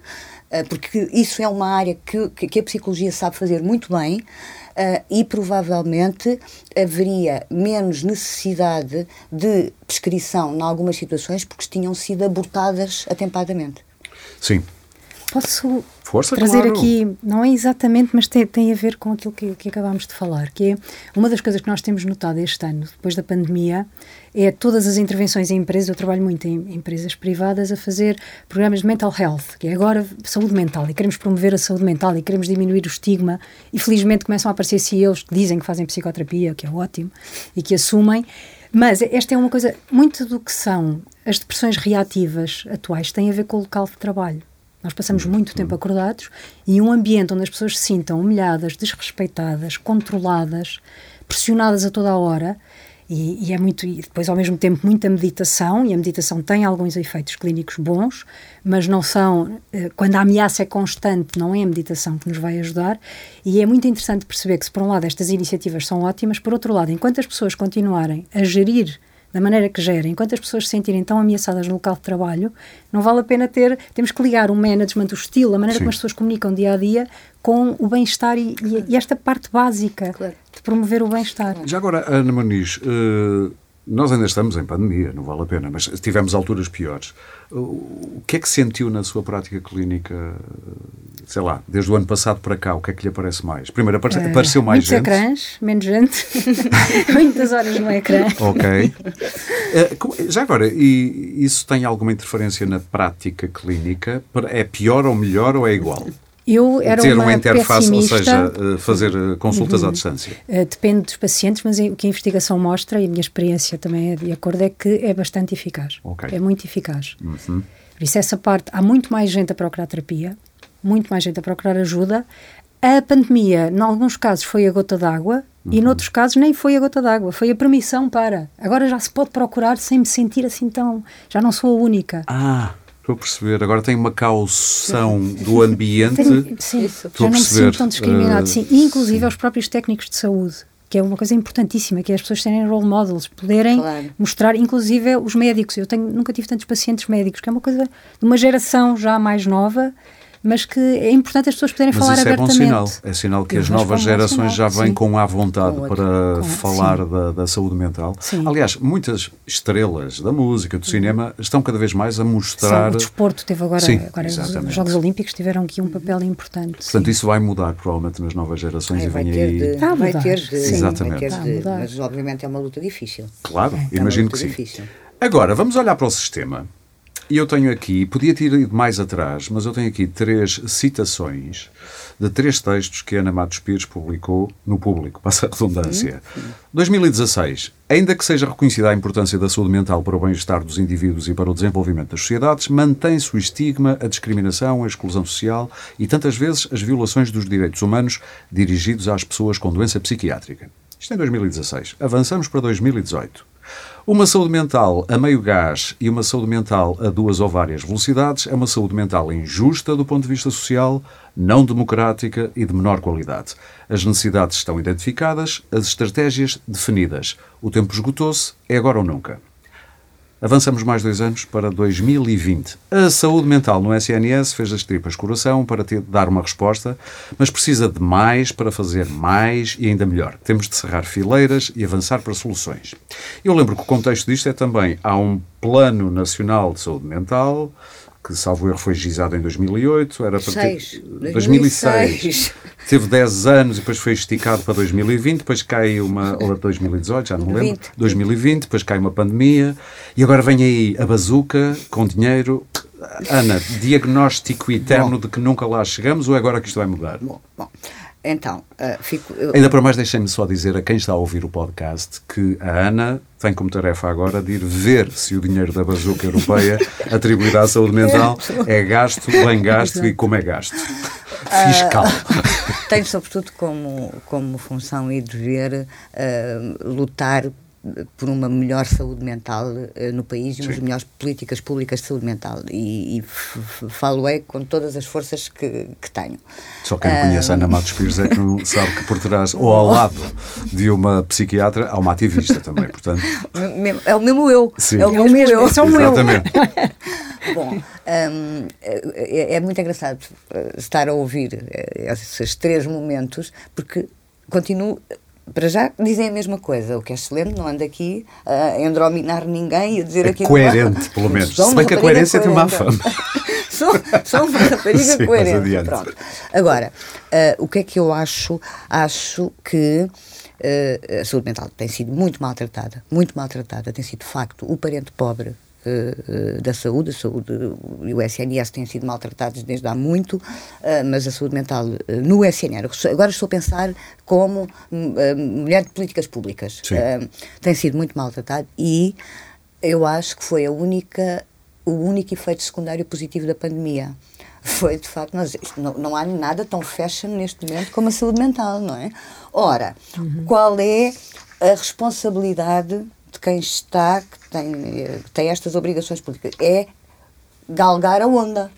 porque isso é uma área que, que a psicologia sabe fazer muito bem uh, e provavelmente haveria menos necessidade de prescrição em algumas situações porque tinham sido abortadas atempadamente. Sim. Posso Força, trazer claro. aqui, não é exatamente, mas tem, tem a ver com aquilo que, que acabámos de falar, que é uma das coisas que nós temos notado este ano, depois da pandemia, é todas as intervenções em empresas, eu trabalho muito em empresas privadas a fazer programas de mental health, que é agora saúde mental, e queremos promover a saúde mental e queremos diminuir o estigma, e felizmente começam a aparecer CEOs que dizem que fazem psicoterapia, que é ótimo, e que assumem, mas esta é uma coisa, muito do que são as depressões reativas atuais tem a ver com o local de trabalho. Nós passamos muito tempo acordados e um ambiente onde as pessoas se sintam humilhadas, desrespeitadas, controladas, pressionadas a toda a hora. E, e, é muito e depois ao mesmo tempo muita meditação e a meditação tem alguns efeitos clínicos bons mas não são eh, quando a ameaça é constante não é a meditação que nos vai ajudar e é muito interessante perceber que se por um lado estas iniciativas são ótimas por outro lado enquanto as pessoas continuarem a gerir da maneira que gera, enquanto as pessoas se sentirem tão ameaçadas no local de trabalho, não vale a pena ter, temos que ligar o management, o estilo, a maneira Sim. como as pessoas comunicam dia a dia com o bem-estar e, e, e, esta parte básica claro. de promover o bem-estar. Já agora, Ana Muniz, uh, nós ainda estamos em pandemia, não vale a pena, mas tivemos alturas piores. O que é que sentiu na sua prática clínica, sei lá, desde o ano passado para cá? O que é que lhe aparece mais? Primeiro, aparece, uh, apareceu mais gente? ecrãs, menos gente, (laughs) muitas horas no ecrã. Ok. Uh, já agora, e isso tem alguma interferência na prática clínica? É pior ou melhor ou é igual? Eu era ter uma, uma interface, ou seja, eh, fazer eh, consultas uhum. à distância. Uh, depende dos pacientes, mas o que a investigação mostra, e a minha experiência também é de acordo, é que é bastante eficaz. Okay. É muito eficaz. Uhum. Por isso, essa parte, há muito mais gente a procurar terapia, muito mais gente a procurar ajuda. A pandemia, em alguns casos, foi a gota d'água uhum. e, noutros casos, nem foi a gota d'água, foi a permissão para. Agora já se pode procurar sem me sentir assim tão. Já não sou a única. Ah! Estou a perceber. Agora tem uma caução do ambiente. Tenho, sim, Estou já não me sinto tão discriminado. Uh, sim. E, inclusive, sim. aos próprios técnicos de saúde que é uma coisa importantíssima, que é as pessoas serem role models, poderem claro. mostrar, inclusive os médicos. Eu tenho, nunca tive tantos pacientes médicos, que é uma coisa de uma geração já mais nova mas que é importante as pessoas poderem mas falar isso abertamente. É bom sinal, é sinal que as novas gerações já vêm sim. com a vontade com para com, falar da, da, saúde mental. Sim. Aliás, muitas estrelas da música, do cinema, estão cada vez mais a mostrar. Sim, o desporto teve agora, sim, agora os Jogos Olímpicos tiveram aqui um papel importante. Portanto, isso vai mudar provavelmente nas novas gerações é, e vem aí. De, tá vai ter de, Exatamente. Vai ter de, mas obviamente é uma luta difícil. Claro, é, imagino é que sim. Difícil. Agora, vamos olhar para o sistema. E eu tenho aqui, podia ter ido mais atrás, mas eu tenho aqui três citações de três textos que Ana Matos Pires publicou no público, (laughs) passa a redundância. 2016. Ainda que seja reconhecida a importância da saúde mental para o bem-estar dos indivíduos e para o desenvolvimento das sociedades, mantém-se o estigma, a discriminação, a exclusão social e tantas vezes as violações dos direitos humanos dirigidos às pessoas com doença psiquiátrica. Isto em 2016. Avançamos para 2018. Uma saúde mental a meio gás e uma saúde mental a duas ou várias velocidades é uma saúde mental injusta do ponto de vista social, não democrática e de menor qualidade. As necessidades estão identificadas, as estratégias definidas. O tempo esgotou-se, é agora ou nunca. Avançamos mais dois anos para 2020. A saúde mental no SNS fez as tripas coração para ter, dar uma resposta, mas precisa de mais para fazer mais e ainda melhor. Temos de cerrar fileiras e avançar para soluções. Eu lembro que o contexto disto é também há um Plano Nacional de Saúde Mental, que, salvo erro, foi gizado em 2008. Era para ter... 2006. 2006. Teve 10 anos e depois foi esticado para 2020, depois cai uma. ou 2018, já não me lembro. 20. 2020, depois cai uma pandemia e agora vem aí a bazuca com dinheiro. Ana, diagnóstico eterno bom. de que nunca lá chegamos ou é agora que isto vai mudar? Bom, bom. Então, uh, fico. Eu... Ainda para mais, deixem-me só dizer a quem está a ouvir o podcast que a Ana tem como tarefa agora de ir ver se o dinheiro da bazuca europeia (laughs) atribuído à saúde mental é gasto, bem gasto e como é gasto. Fiscal. Uh, tenho, sobretudo, como, como função e dever uh, lutar por uma melhor saúde mental uh, no país e umas melhores políticas públicas de saúde mental. E, e falo-é com todas as forças que, que tenho. Só quem uh, conhece a Ana Matos Pires é que não sabe que por trás, (laughs) ou ao lado de uma psiquiatra, há uma ativista também, portanto... É o mesmo eu. Sim. É o mesmo eu. É o Exatamente. (laughs) Bom, um, é, é, muito engraçado eh, estar a ouvir esses três momentos, porque continuo para já dizem a mesma coisa, o que é excelente, não anda aqui a endrominar ninguém e a dizer é aqui. Coerente, pelo menos. Se bem que a coerência tem má fama. (laughs) sou, sou uma rapariga Sim, coerente. Pronto. Agora, uh, o que é que eu acho? Acho que uh, a saúde mental tem sido muito maltratada, muito maltratada, tem sido de facto o parente pobre uh, da saúde, a saúde e o SNS têm sido maltratados desde há muito, uh, mas a saúde mental uh, no SNS, agora estou a pensar como mulher de políticas públicas, tem sido muito maltratado e eu acho que foi a única, o único efeito secundário positivo da pandemia foi de facto, nós, não, não há nada tão fashion neste momento como a saúde mental, não é? Ora, uhum. qual é a responsabilidade de quem está, que tem, que tem estas obrigações políticas, é galgar a onda.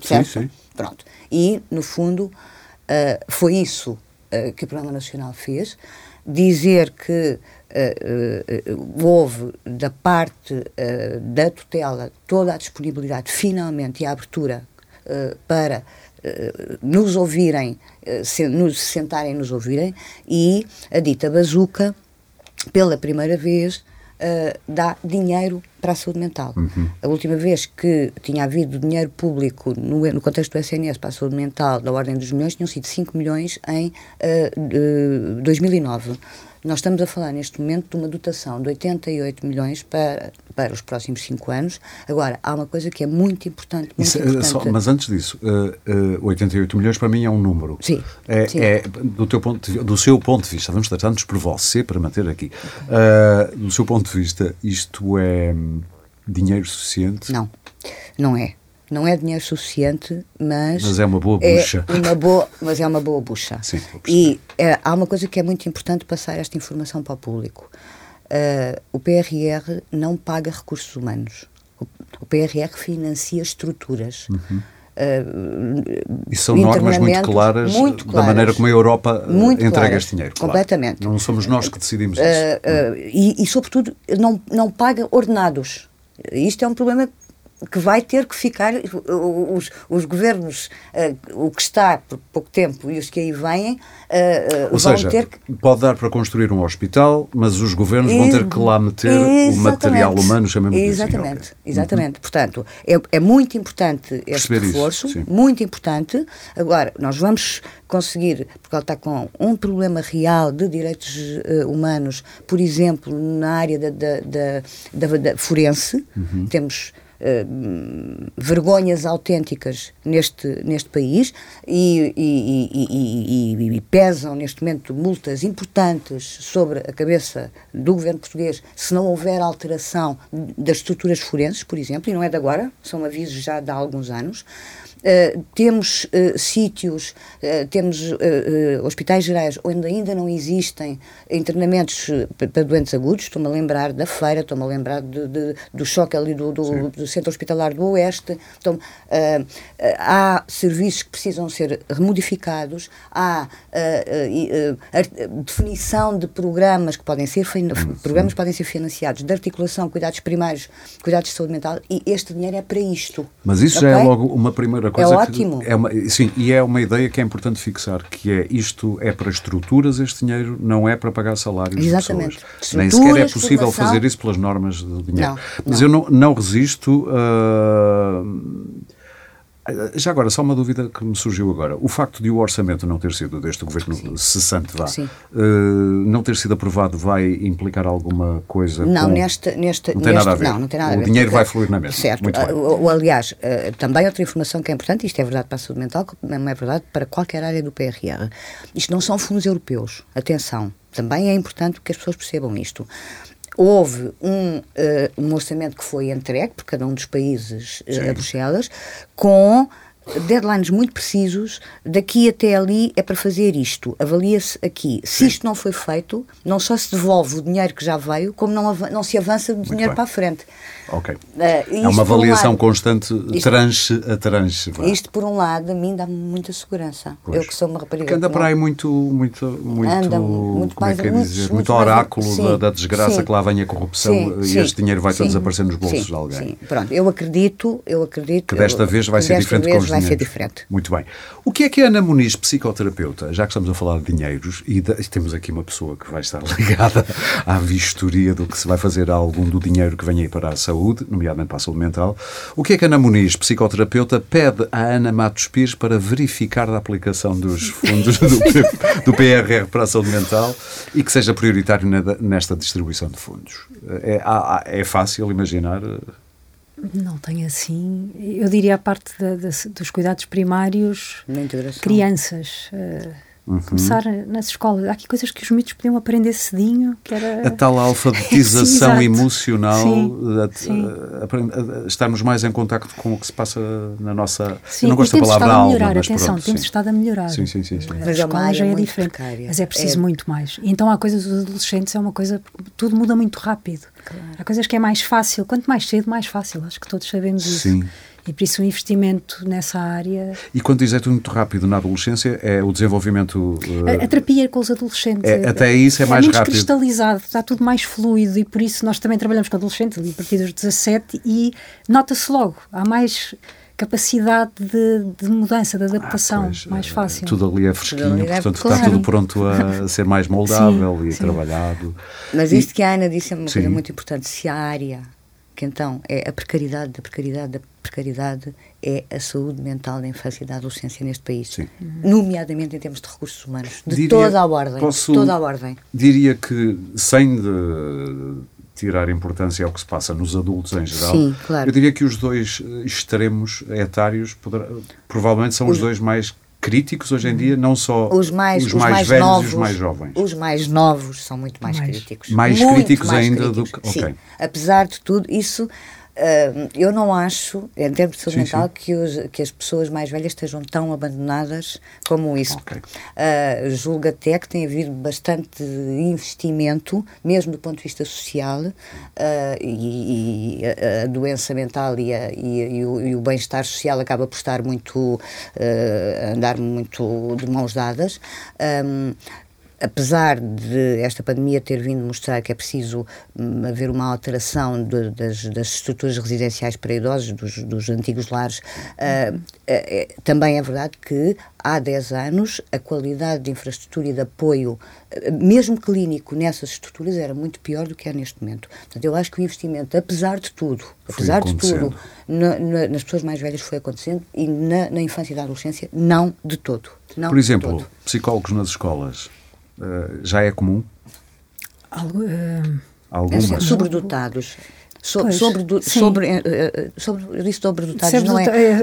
Certo? Sim, sim. Pronto. E, no fundo, uh, foi isso uh, que o Programa Nacional fez. Dizer que uh, houve, da parte da tutela, toda a disponibilidade, finalmente, e a abertura para nos ouvirem, se, nos sentarem nos ouvirem, e a dita bazuca pela primeira vez, uh, dá dinheiro para a saúde mental. Uhum. A última vez que tinha havido dinheiro público no, no, contexto do SNS para a saúde mental da ordem dos milhões tinham sido 5 milhões em uh, 2009. Nós estamos a falar neste momento de uma dotação de 88 milhões para, para os próximos 5 anos. Agora, há uma coisa que é muito importante. Muito Isso, importante. Só, mas antes disso, uh, uh, 88 milhões para mim é um número. Sim. É, sim. é do, teu ponto de, do seu ponto de vista, vamos tratar-nos por você para manter aqui. Uh, do seu ponto de vista, isto é dinheiro suficiente? Não, não é. Não é dinheiro suficiente, mas. Mas é uma boa bucha. É uma boa, mas é uma boa bucha. Sim, e é, há uma coisa que é muito importante passar esta informação para o público. Uh, o PRR não paga recursos humanos. O, o PRR financia estruturas. Uhum. Uh, e são normas muito claras, muito claras, da maneira como a Europa muito entrega claras, este dinheiro. Completamente. Claro. Não somos nós que decidimos isso. Uh, e, e, sobretudo, não, não paga ordenados. Isto é um problema que vai ter que ficar, os, os governos, uh, o que está por pouco tempo e os que aí vêm, uh, Ou vão seja, ter que... pode dar para construir um hospital, mas os governos vão ter que lá meter Exatamente. o material humano, chamemos Exatamente, assim. exatamente. Uhum. Portanto, é, é muito importante este Perceber reforço, isso, muito importante. Agora, nós vamos conseguir, porque ela está com um problema real de direitos uh, humanos, por exemplo, na área da, da, da, da, da forense, uhum. temos eh, vergonhas autênticas neste, neste país e, e, e, e, pesam neste momento multas importantes sobre a cabeça do governo português se não houver alteração das estruturas forenses, por exemplo, e não é de agora, são avisos já de há alguns anos. Uh, temos uh, sítios, uh, temos hospitais gerais onde ainda não existem internamentos para doentes agudos. Estou-me a lembrar da feira, estou-me a lembrar de, de, do choque ali do, do, do, Centro Hospitalar do Oeste. Então, há serviços que precisam ser remodificados, há definição de programas que podem ser programas podem ser financiados de articulação, cuidados primários, cuidados de saúde mental e este dinheiro é para isto. Mas isso okay? já é logo uma primeira coisa é ótimo. é uma, sim, e é uma ideia que é importante fixar, que é isto é para estruturas, este dinheiro não é para pagar salários Exatamente. Nem sequer é possível formação. fazer isso pelas normas do dinheiro. Não, Mas não. eu não, não resisto a Já agora, só uma dúvida que me surgiu agora. O facto de o orçamento não ter sido, deste governo Sim. cessante, vá, uh, não ter sido aprovado vai implicar alguma coisa? Não, com... nesta, nesta, não tem neste, nada a ver. Não, não tem nada o a ver. O dinheiro vai fluir na mesma. Certo. Muito bem. Uh, aliás, uh, também outra informação que é importante, isto é verdade para a saúde mental, não é verdade para qualquer área do PRR. Isto não são fundos europeus. Atenção. Também é importante que as pessoas percebam isto houve um, uh, um orçamento que foi entregue por cada um dos países uh, a Bruxelas com deadlines muito precisos, daqui até ali é para fazer isto, avalia-se aqui. Se isto não foi feito, não só se devolve o dinheiro que já veio, como não, não se avança o dinheiro para a frente. Ok. Uh, é uma avaliação um lado, constante, isto, tranche a tranche. Isto, por um lado, a mim dá-me muita segurança. Pois. Eu que sou uma rapariga. Que anda para aí muito, muito, muito, anda muito como é que é dizer, muito, oráculo mais, da, da, desgraça sim, que lá vem a corrupção sim, e sim, este dinheiro vai desaparecer nos bolsos de alguém. Sim, pronto. Eu acredito, eu acredito. Que desta eu, vez vai ser diferente com os vai ser diferente. Muito bem. O que é que a Ana Muniz, psicoterapeuta, já que estamos a falar de dinheiros, e, de, e temos aqui uma pessoa que vai estar (laughs) ligada à vistoria do que se vai fazer a algum do dinheiro que vem aí para a saúde, nomeadamente para a saúde mental, o que é que a Ana Muniz, psicoterapeuta, pede à Ana Matos Pires para verificar a aplicação dos fundos do, do PRR para a saúde mental e que seja prioritário nesta distribuição de fundos? É, é fácil imaginar não tem assim. Eu diria a parte da, da, dos cuidados primários, crianças. Uh, Uhum. Começar nas escolas. Há aqui coisas que os mitos podiam aprender cedinho, que era... A tal (laughs) alfabetização (laughs) sim, emocional, sim, a, sim. A, a, estarmos mais em contato com o que se passa na nossa... Sim, eu não gosto da palavra alma, melhorar, mas atenção, pronto, temos estado a melhorar. Sim, sim, sim. sim. Mas a escola já é, é diferente, precária. mas é preciso é. muito mais. E então há coisas dos adolescentes, é uma coisa... Tudo muda muito rápido. Claro. Há coisas que é mais fácil, quanto mais cedo, mais fácil. Acho que todos sabemos isso. Sim. E por isso o investimento nessa área. E quando diz é tudo muito rápido na adolescência, é o desenvolvimento. Uh, a, a, terapia com os adolescentes. É, até isso é, é mais rápido. É cristalizado, está tudo mais fluido e por isso nós também trabalhamos com adolescentes ali a partir dos 17 e nota-se logo, há mais capacidade de, de, mudança, de adaptação, ah, pois, mais eh, fácil. Tudo ali é fresquinho, ali é portanto claro. está tudo pronto a (laughs) ser mais moldável sim, e sim. trabalhado. Mas isto e, que a Ana disse é uma sim. coisa muito importante. Se a área que então é a precariedade da precariedade da precariedade é a saúde mental da infância e da adolescência neste país, Sim. nomeadamente em termos de recursos humanos, de diria, toda a ordem, posso, toda a ordem. Diria que sem de tirar importância ao que se passa nos adultos em geral, Sim, claro. eu diria que os dois extremos etários poderá, provavelmente são os, os dois mais críticos hoje em dia, não só os mais, os mais, mais velhos novos, e os mais jovens. Os mais novos são muito mais, mais. críticos. Mais muito críticos mais ainda críticos. do que. Okay. Sim, apesar de tudo, isso Uh, eu não acho, em termos de saúde sim, mental, sim. Que, os, que as pessoas mais velhas estejam tão abandonadas como isso. Okay. Uh, julgo até que tem havido bastante investimento, mesmo do ponto de vista social, uh, e, e, a, doença mental e, a, e, e o, o bem-estar social acaba por estar muito, andar muito de mãos dadas. Um, apesar de esta pandemia ter vindo mostrar que é preciso hum, haver uma alteração de, das, das, estruturas residenciais para idosos, dos, dos antigos lares, uh, uh, também é verdade que há 10 anos a qualidade de infraestrutura e de apoio, uh, mesmo clínico, nessas estruturas era muito pior do que é neste momento. Portanto, eu acho que o investimento, apesar de tudo, apesar de tudo, na, na, nas pessoas mais velhas foi acontecendo e na, na infância e da adolescência, não de todo. Não Por exemplo, todo. psicólogos nas escolas uh, já é comum? Algo, uh, Algumas? É, sobredotados. So, sobre, do, sobre, uh, sobre, eu disse sobredotados, sobre não (laughs) é?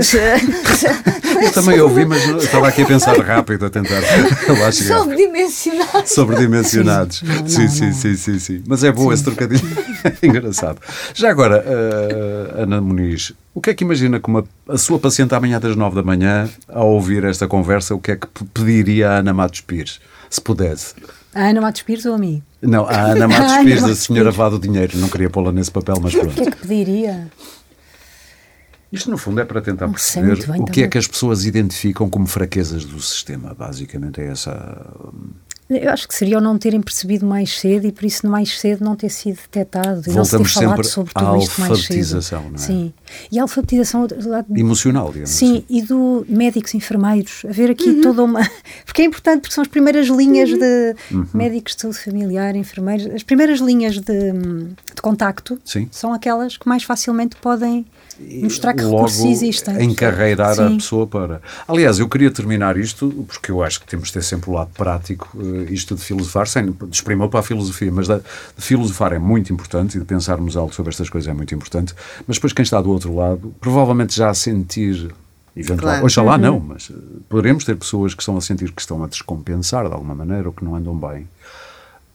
eu também ouvi, mas estava aqui a pensar rápido, a tentar (laughs) lá chegar. Sobredimensionados. Sobredimensionados. Sim, não, sim, não, sim, não. sim, sim, sim, Mas é bom sim. esse trocadilho. (laughs) Engraçado. Já agora, uh, Ana Muniz, o que é que imagina como a, a sua paciente amanhã das nove da manhã, ao ouvir esta conversa, o que é que pediria a Ana Matos Pires? Se pudesse. A Ana Matos Pires ou a mim? Não, a Ana (laughs) Matos Pires, a senhora vá do dinheiro. Não queria pô-la nesse papel, mas pronto. O que é que pediria? Isto, no fundo, é para tentar não perceber bem, o que é que as pessoas identificam como fraquezas do sistema. Basicamente, é essa. Eu acho que seria o não terem percebido mais cedo e por isso mais cedo não ter sido detectado e Voltamos não se ter falado sobre tudo isto mais cedo. Não é? Sim. E a alfabetização emocional, digamos Sim, assim. e do médicos, enfermeiros, haver aqui uhum. toda uma. (laughs) Porque é importante, porque são as primeiras linhas uhum. de uhum. médicos de saúde familiar, enfermeiros, as primeiras linhas de, de contacto Sim. são aquelas que mais facilmente podem mostrar que logo recursos existem. encarreirar Sim. a pessoa para. Aliás, eu queria terminar isto, porque eu acho que temos de ter sempre o lado prático, uh, isto de filosofar, sem desprimir para a filosofia, mas de, de, filosofar é muito importante e de pensarmos algo sobre estas coisas é muito importante, mas depois quem está do outro lado, provavelmente já a sentir Eventual, claro. Oxalá uhum. não, mas uh, poderemos ter pessoas que estão a sentir que estão a descompensar de alguma maneira ou que não andam bem.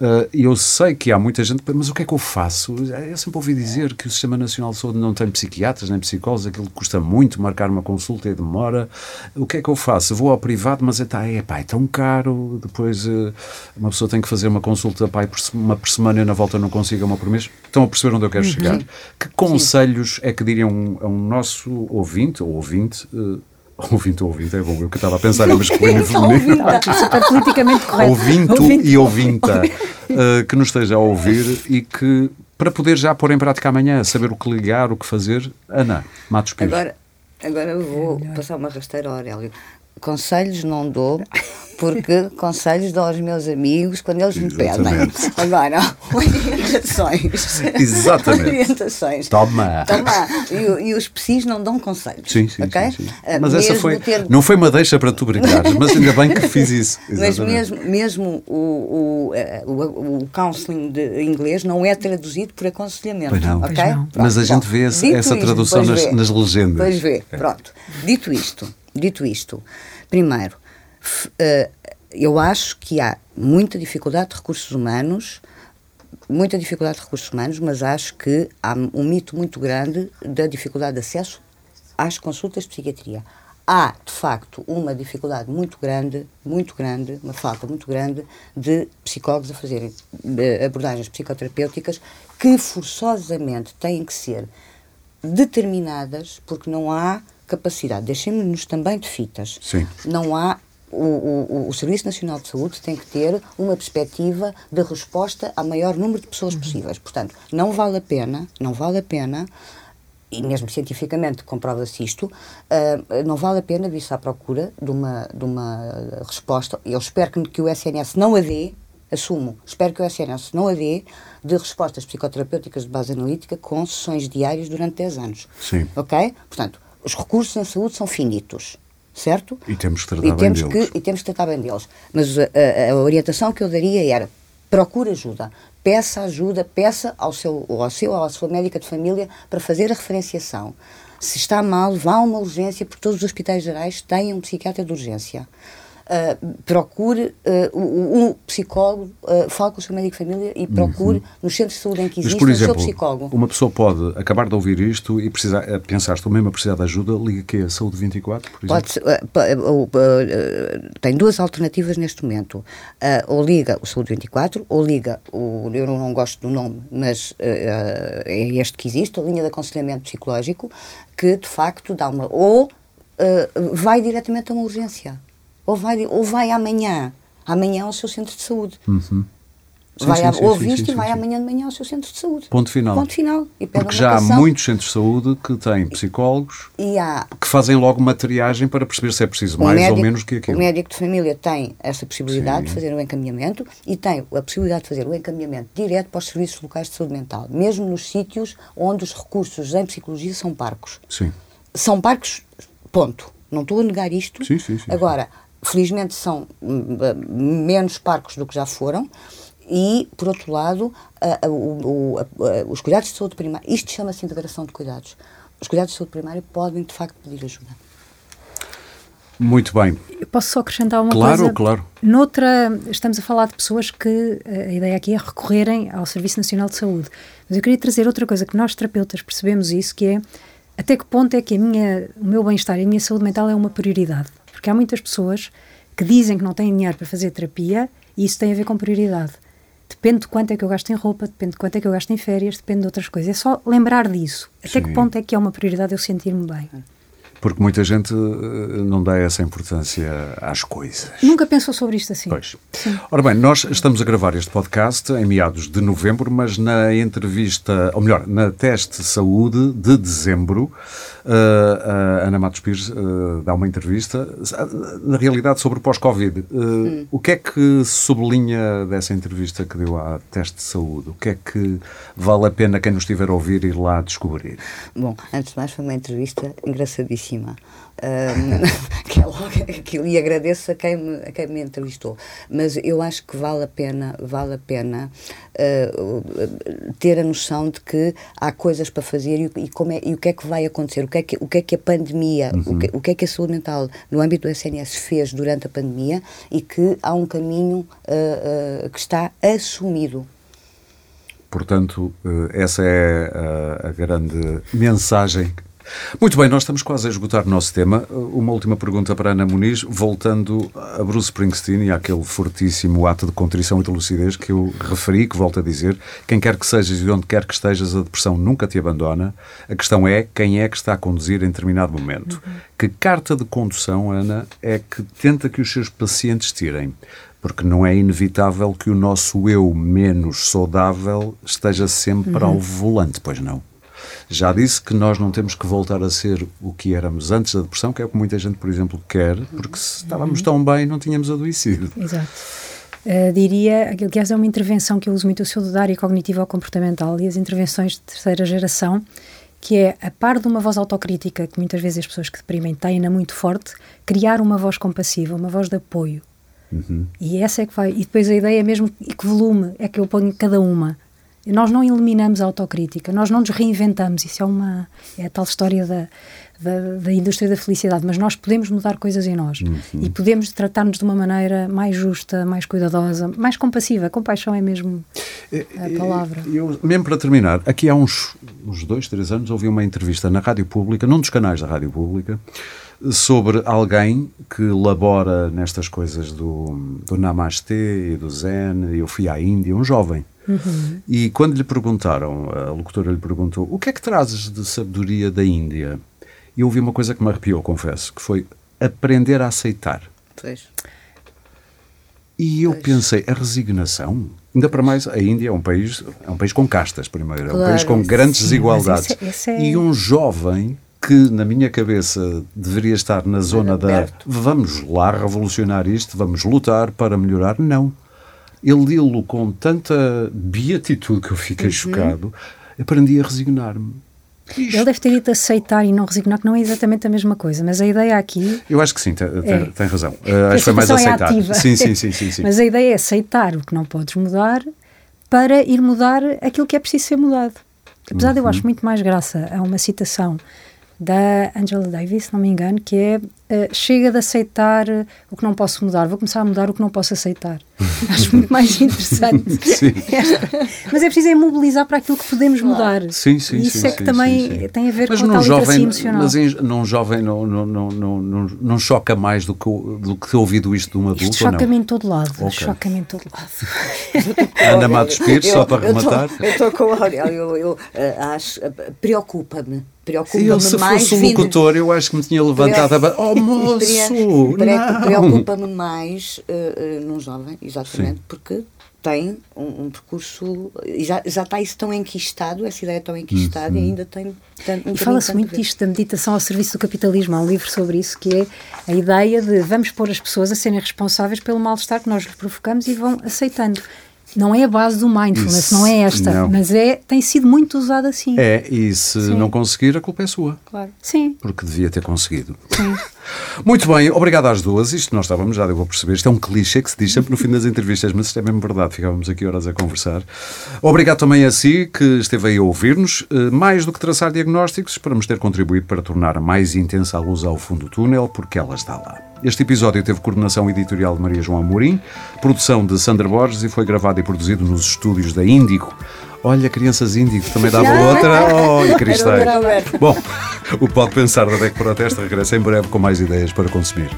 Uh, eu sei que há muita gente, mas o que é que eu faço? Eu sempre ouvi dizer que o Sistema Nacional de Saúde não tem psiquiatras nem psicólogos, aquilo custa muito, marcar uma consulta e demora. O que é que eu faço? Vou ao privado, mas é, tá, é, pá, é tão caro. Depois uh, uma pessoa tem que fazer uma consulta pá, uma por semana e na volta não consiga uma por mês. Estão a perceber onde eu quero uhum. chegar? Que conselhos Sim. é que diriam a um nosso ouvinte ou ouvinte? Uh, Ouvinte ou ouvinte, é bom, eu que estava a pensar em masculino e feminino. Super politicamente correto. Ouvinto ouvinte. e ouvinta uh, que nos esteja a ouvir e que, para poder já pôr em prática amanhã, saber o que ligar, o que fazer, Ana, Matos Pires. Agora, agora vou passar uma rasteira ao Aurélio. Conselhos não dou, porque (laughs) conselhos dou aos meus amigos quando eles me pedem. Agora, (laughs) orientações. Exatamente. orientações. Toma. Toma. E, e, os psis não dão conselhos. Sim, sim. Okay? sim, sim. Uh, mas essa foi. Ter... Não foi uma deixa para tu brincares, mas ainda bem que fiz isso. (laughs) Exatamente. Mas mesmo, mesmo o, o, eh, o, o counseling de inglês não é traduzido por aconselhamento. Pois não. Okay? Pois não. mas a gente vê essa, essa tradução nas, nas, legendas. Pois vê. Pronto. Dito isto, dito isto, primeiro eu acho que há muita dificuldade de recursos humanos, muita dificuldade de recursos humanos, mas acho que há um mito muito grande da dificuldade de acesso às consultas de psiquiatria. Há, de facto, uma dificuldade muito grande, muito grande, uma falta muito grande de psicólogos a fazerem abordagens psicoterapêuticas que forçosamente têm que ser determinadas porque não há capacidade. Deixemos-nos também de fitas. Sim. Não há o, o, o, Serviço Nacional de Saúde tem que ter uma perspectiva de resposta ao maior número de pessoas possíveis. Portanto, não vale a pena, não vale a pena, e mesmo cientificamente comprova-se isto, uh, não vale a pena vir-se à procura de uma, de uma resposta. Eu espero que, que o SNS não a dê, assumo, espero que o SNS não a dê, de respostas psicoterapêuticas de base analítica com sessões diárias durante 10 anos. Sim. Ok? Portanto, os recursos em saúde são finitos certo? E temos que tratar e temos bem deles. Que, e temos que tratar bem deles. Mas a, a, a, orientação que eu daria era procure ajuda, peça ajuda, peça ao seu, ao seu ou à sua médica de família para fazer a referenciação. Se está mal, vá a uma urgência, porque todos os hospitais gerais têm um psiquiatra de urgência uh, procure uh, um, psicólogo, uh, fale com o seu médico de família e procure uhum. nos centros de saúde em que existe Mas, por exemplo, o seu psicólogo. Uma pessoa pode acabar de ouvir isto e precisar, pensar, estou mesmo a precisar de ajuda, liga que é a Saúde 24, por exemplo? Pode, tem duas alternativas neste momento. ou liga o Saúde 24, ou liga, o, eu não gosto do nome, mas é este que existe, a linha de aconselhamento psicológico, que de facto dá uma. ou vai diretamente a uma urgência ou vai, ou vai amanhã, amanhã ao seu centro de saúde. Uhum. Sim, vai sim, sim, ouviste e vai amanhã de manhã ao seu centro de saúde. Ponto final. Ponto final. E Porque já há muitos centros de saúde que têm psicólogos e há, que fazem logo uma triagem para perceber se é preciso mais médico, ou menos que aquilo. O médico de família tem essa possibilidade de fazer o encaminhamento e tem a possibilidade de fazer o encaminhamento direto para os serviços locais de saúde mental, mesmo nos sítios onde os recursos em psicologia são parcos. Sim. São parcos, ponto. Não estou a negar isto. Sim, sim, sim, Agora, felizmente são hum, hum, menos parcos do que já foram, e, por outro lado, a, a, o, a, os cuidados de saúde primária, isto chama-se integração de cuidados. Os cuidados de saúde primária podem, de facto, pedir ajuda. Muito bem. Eu posso só acrescentar uma claro, coisa? Claro, claro. Noutra, estamos a falar de pessoas que a ideia aqui é recorrerem ao Serviço Nacional de Saúde. Mas eu queria trazer outra coisa que nós, terapeutas, percebemos isso, que é até que ponto é que a minha, o meu bem-estar e a minha saúde mental é uma prioridade. Porque há muitas pessoas que dizem que não têm dinheiro para fazer terapia e isso tem a ver com prioridade. Depende de quanto é que eu gasto em roupa, depende de quanto é que eu gasto em férias, depende de outras coisas. É só lembrar disso. Até Sim. que ponto é que é uma prioridade eu sentir-me bem. Porque muita gente eh, não dá essa importância às coisas. Nunca pensou sobre isto assim. Pois. Sim. Ora bem, nós estamos a gravar este podcast em meados de novembro, mas na entrevista, ou melhor, na teste de saúde de dezembro, uh, a Ana Matos Pires uh, dá uma entrevista, na realidade, sobre o pós-Covid. Uh, hum. O que é que sublinha dessa entrevista que deu à teste de saúde? O que é que vale a pena quem nos estiver a ouvir ir lá descobrir? Bom, antes de mais, foi uma entrevista engraçadíssima um, (laughs) que é logo aquilo, e agradeço a quem, me, a quem me entrevistou. Mas eu acho que vale a pena, vale a pena uh, ter a noção de que há coisas para fazer e, e, como é, e o que é que vai acontecer, o que é que, o que, é que a pandemia, uhum. o, que, o que é que a saúde mental no âmbito do SNS fez durante a pandemia e que há um caminho uh, uh, que está assumido. Portanto, essa é a, a grande mensagem muito bem, nós estamos quase a esgotar o nosso tema. Uma última pergunta para Ana Muniz, voltando a Bruce Springsteen e àquele fortíssimo ato de contrição e de lucidez que eu referi, que volto a dizer, quem quer que sejas e onde quer que estejas, a depressão nunca te abandona. A questão é quem é que está a conduzir em determinado momento. Uhum. Que carta de condução, Ana, é que tenta que os seus pacientes tirem? porque não é inevitável que o nosso eu menos saudável esteja sempre uhum. ao volante, pois não? Já disse que nós não temos que voltar a ser o que éramos antes da depressão, que é o que muita gente, por exemplo, quer, porque se estávamos tão bem não tínhamos adoecido. Exato. Uh, diria, que é uma intervenção que eu uso muito, o seu área cognitivo-comportamental e as intervenções de terceira geração, que é, a par de uma voz autocrítica, que muitas vezes as pessoas que deprimem têm-na muito forte, criar uma voz compassiva, uma voz de apoio. Uhum. E essa é que vai. E depois a ideia é mesmo que volume é que eu ponho cada uma. Nós não eliminamos a autocrítica, nós não nos reinventamos. Isso é uma é a tal história da, da, da indústria da felicidade, mas nós podemos mudar coisas em nós uhum. e podemos tratar-nos de uma maneira mais justa, mais cuidadosa, mais compassiva. Compaixão é mesmo a palavra. Eu, mesmo para terminar, aqui há uns, uns dois, três anos ouvi uma entrevista na Rádio Pública, num dos canais da Rádio Pública, sobre alguém que labora nestas coisas do, do Namastê e do Zen. Eu fui à Índia, um jovem Uhum. E quando lhe perguntaram, a locutora lhe perguntou, o que é que trazes de sabedoria da Índia? E eu ouvi uma coisa que me arrepiou, confesso, que foi aprender a aceitar. Pois. E eu pois. pensei, a resignação? Ainda para mais, a Índia é um país, é um país com castas, primeiro, claro, é um país com grandes sim, desigualdades. Esse, esse é... E um jovem que, na minha cabeça, deveria estar na zona da vamos lá revolucionar isto, vamos lutar para melhorar, não ele dilo com tanta beatitude que eu fiquei uhum. chocado, aprendi a resignar-me. Isto. Ele deve ter dito aceitar e não resignar, que não é exatamente a mesma coisa, mas a ideia aqui. Eu acho que sim, tem, é, tem razão. Uh, acho que foi mais é aceitar. É sim, sim, sim, sim, sim. (laughs) Mas a ideia é aceitar o que não podes mudar para ir mudar aquilo que é preciso ser mudado. Apesar uhum. de eu acho muito mais graça a uma citação da Angela Davis, se não me engano, que é uh, chega de aceitar o que não posso mudar, vou começar a mudar o que não posso aceitar. (laughs) Acho muito mais interessante. (laughs) (laughs) Mas é preciso é mobilizar para aquilo que podemos mudar. Sim, sim, Isso sim, é que sim, também sim, tem a ver mas com a tal jovem, emocional. Mas em, num jovem não, não, não, não, não choca mais do que, do que ter ouvido isto de um adulto, choca-me em todo lado. Okay. Choca-me em todo lado. Ana Matos Pires, só para rematar. Eu estou com o Aurélio, eu, eu, eu acho, preocupa-me preocupa-me mais. Se fosse um locutor, eu acho que me tinha levantado a. Oh, moço! Preocupa-me mais uh, num jovem, exatamente, Sim. porque tem um, um, percurso, já, já está isso tão enquistado, essa ideia tão enquistada, uhum. e ainda tem. Tanto, um e fala-se muito disto da meditação ao serviço do capitalismo. Há um livro sobre isso que é a ideia de vamos pôr as pessoas a serem responsáveis pelo mal-estar que nós lhes provocamos e vão aceitando não é a base do mindfulness, Isso, não é esta, não. mas é, tem sido muito usada assim. É, e se Sim. não conseguir, a culpa é sua. Claro. Sim. Porque devia ter conseguido. Sim. (laughs) Muito bem, obrigado às duas. Isto nós estávamos, já deu a perceber, isto é um clichê que se diz sempre no fim das entrevistas, mas isto é mesmo verdade, ficávamos aqui horas a conversar. Obrigado também a si que esteve aí a ouvir-nos. Eh, mais do que traçar diagnósticos, esperamos ter contribuído para tornar mais intensa a luz ao fundo do túnel, porque ela está lá. Este episódio teve coordenação editorial de Maria João Amorim, produção de Sandra Borges e foi gravado e produzido nos estúdios da Índico. Olha, crianças índigo, também dava outra. Oh, e (laughs) cristais. Bom, o Pode Pensar da DEC Protesta regressa em breve com mais ideias para consumir.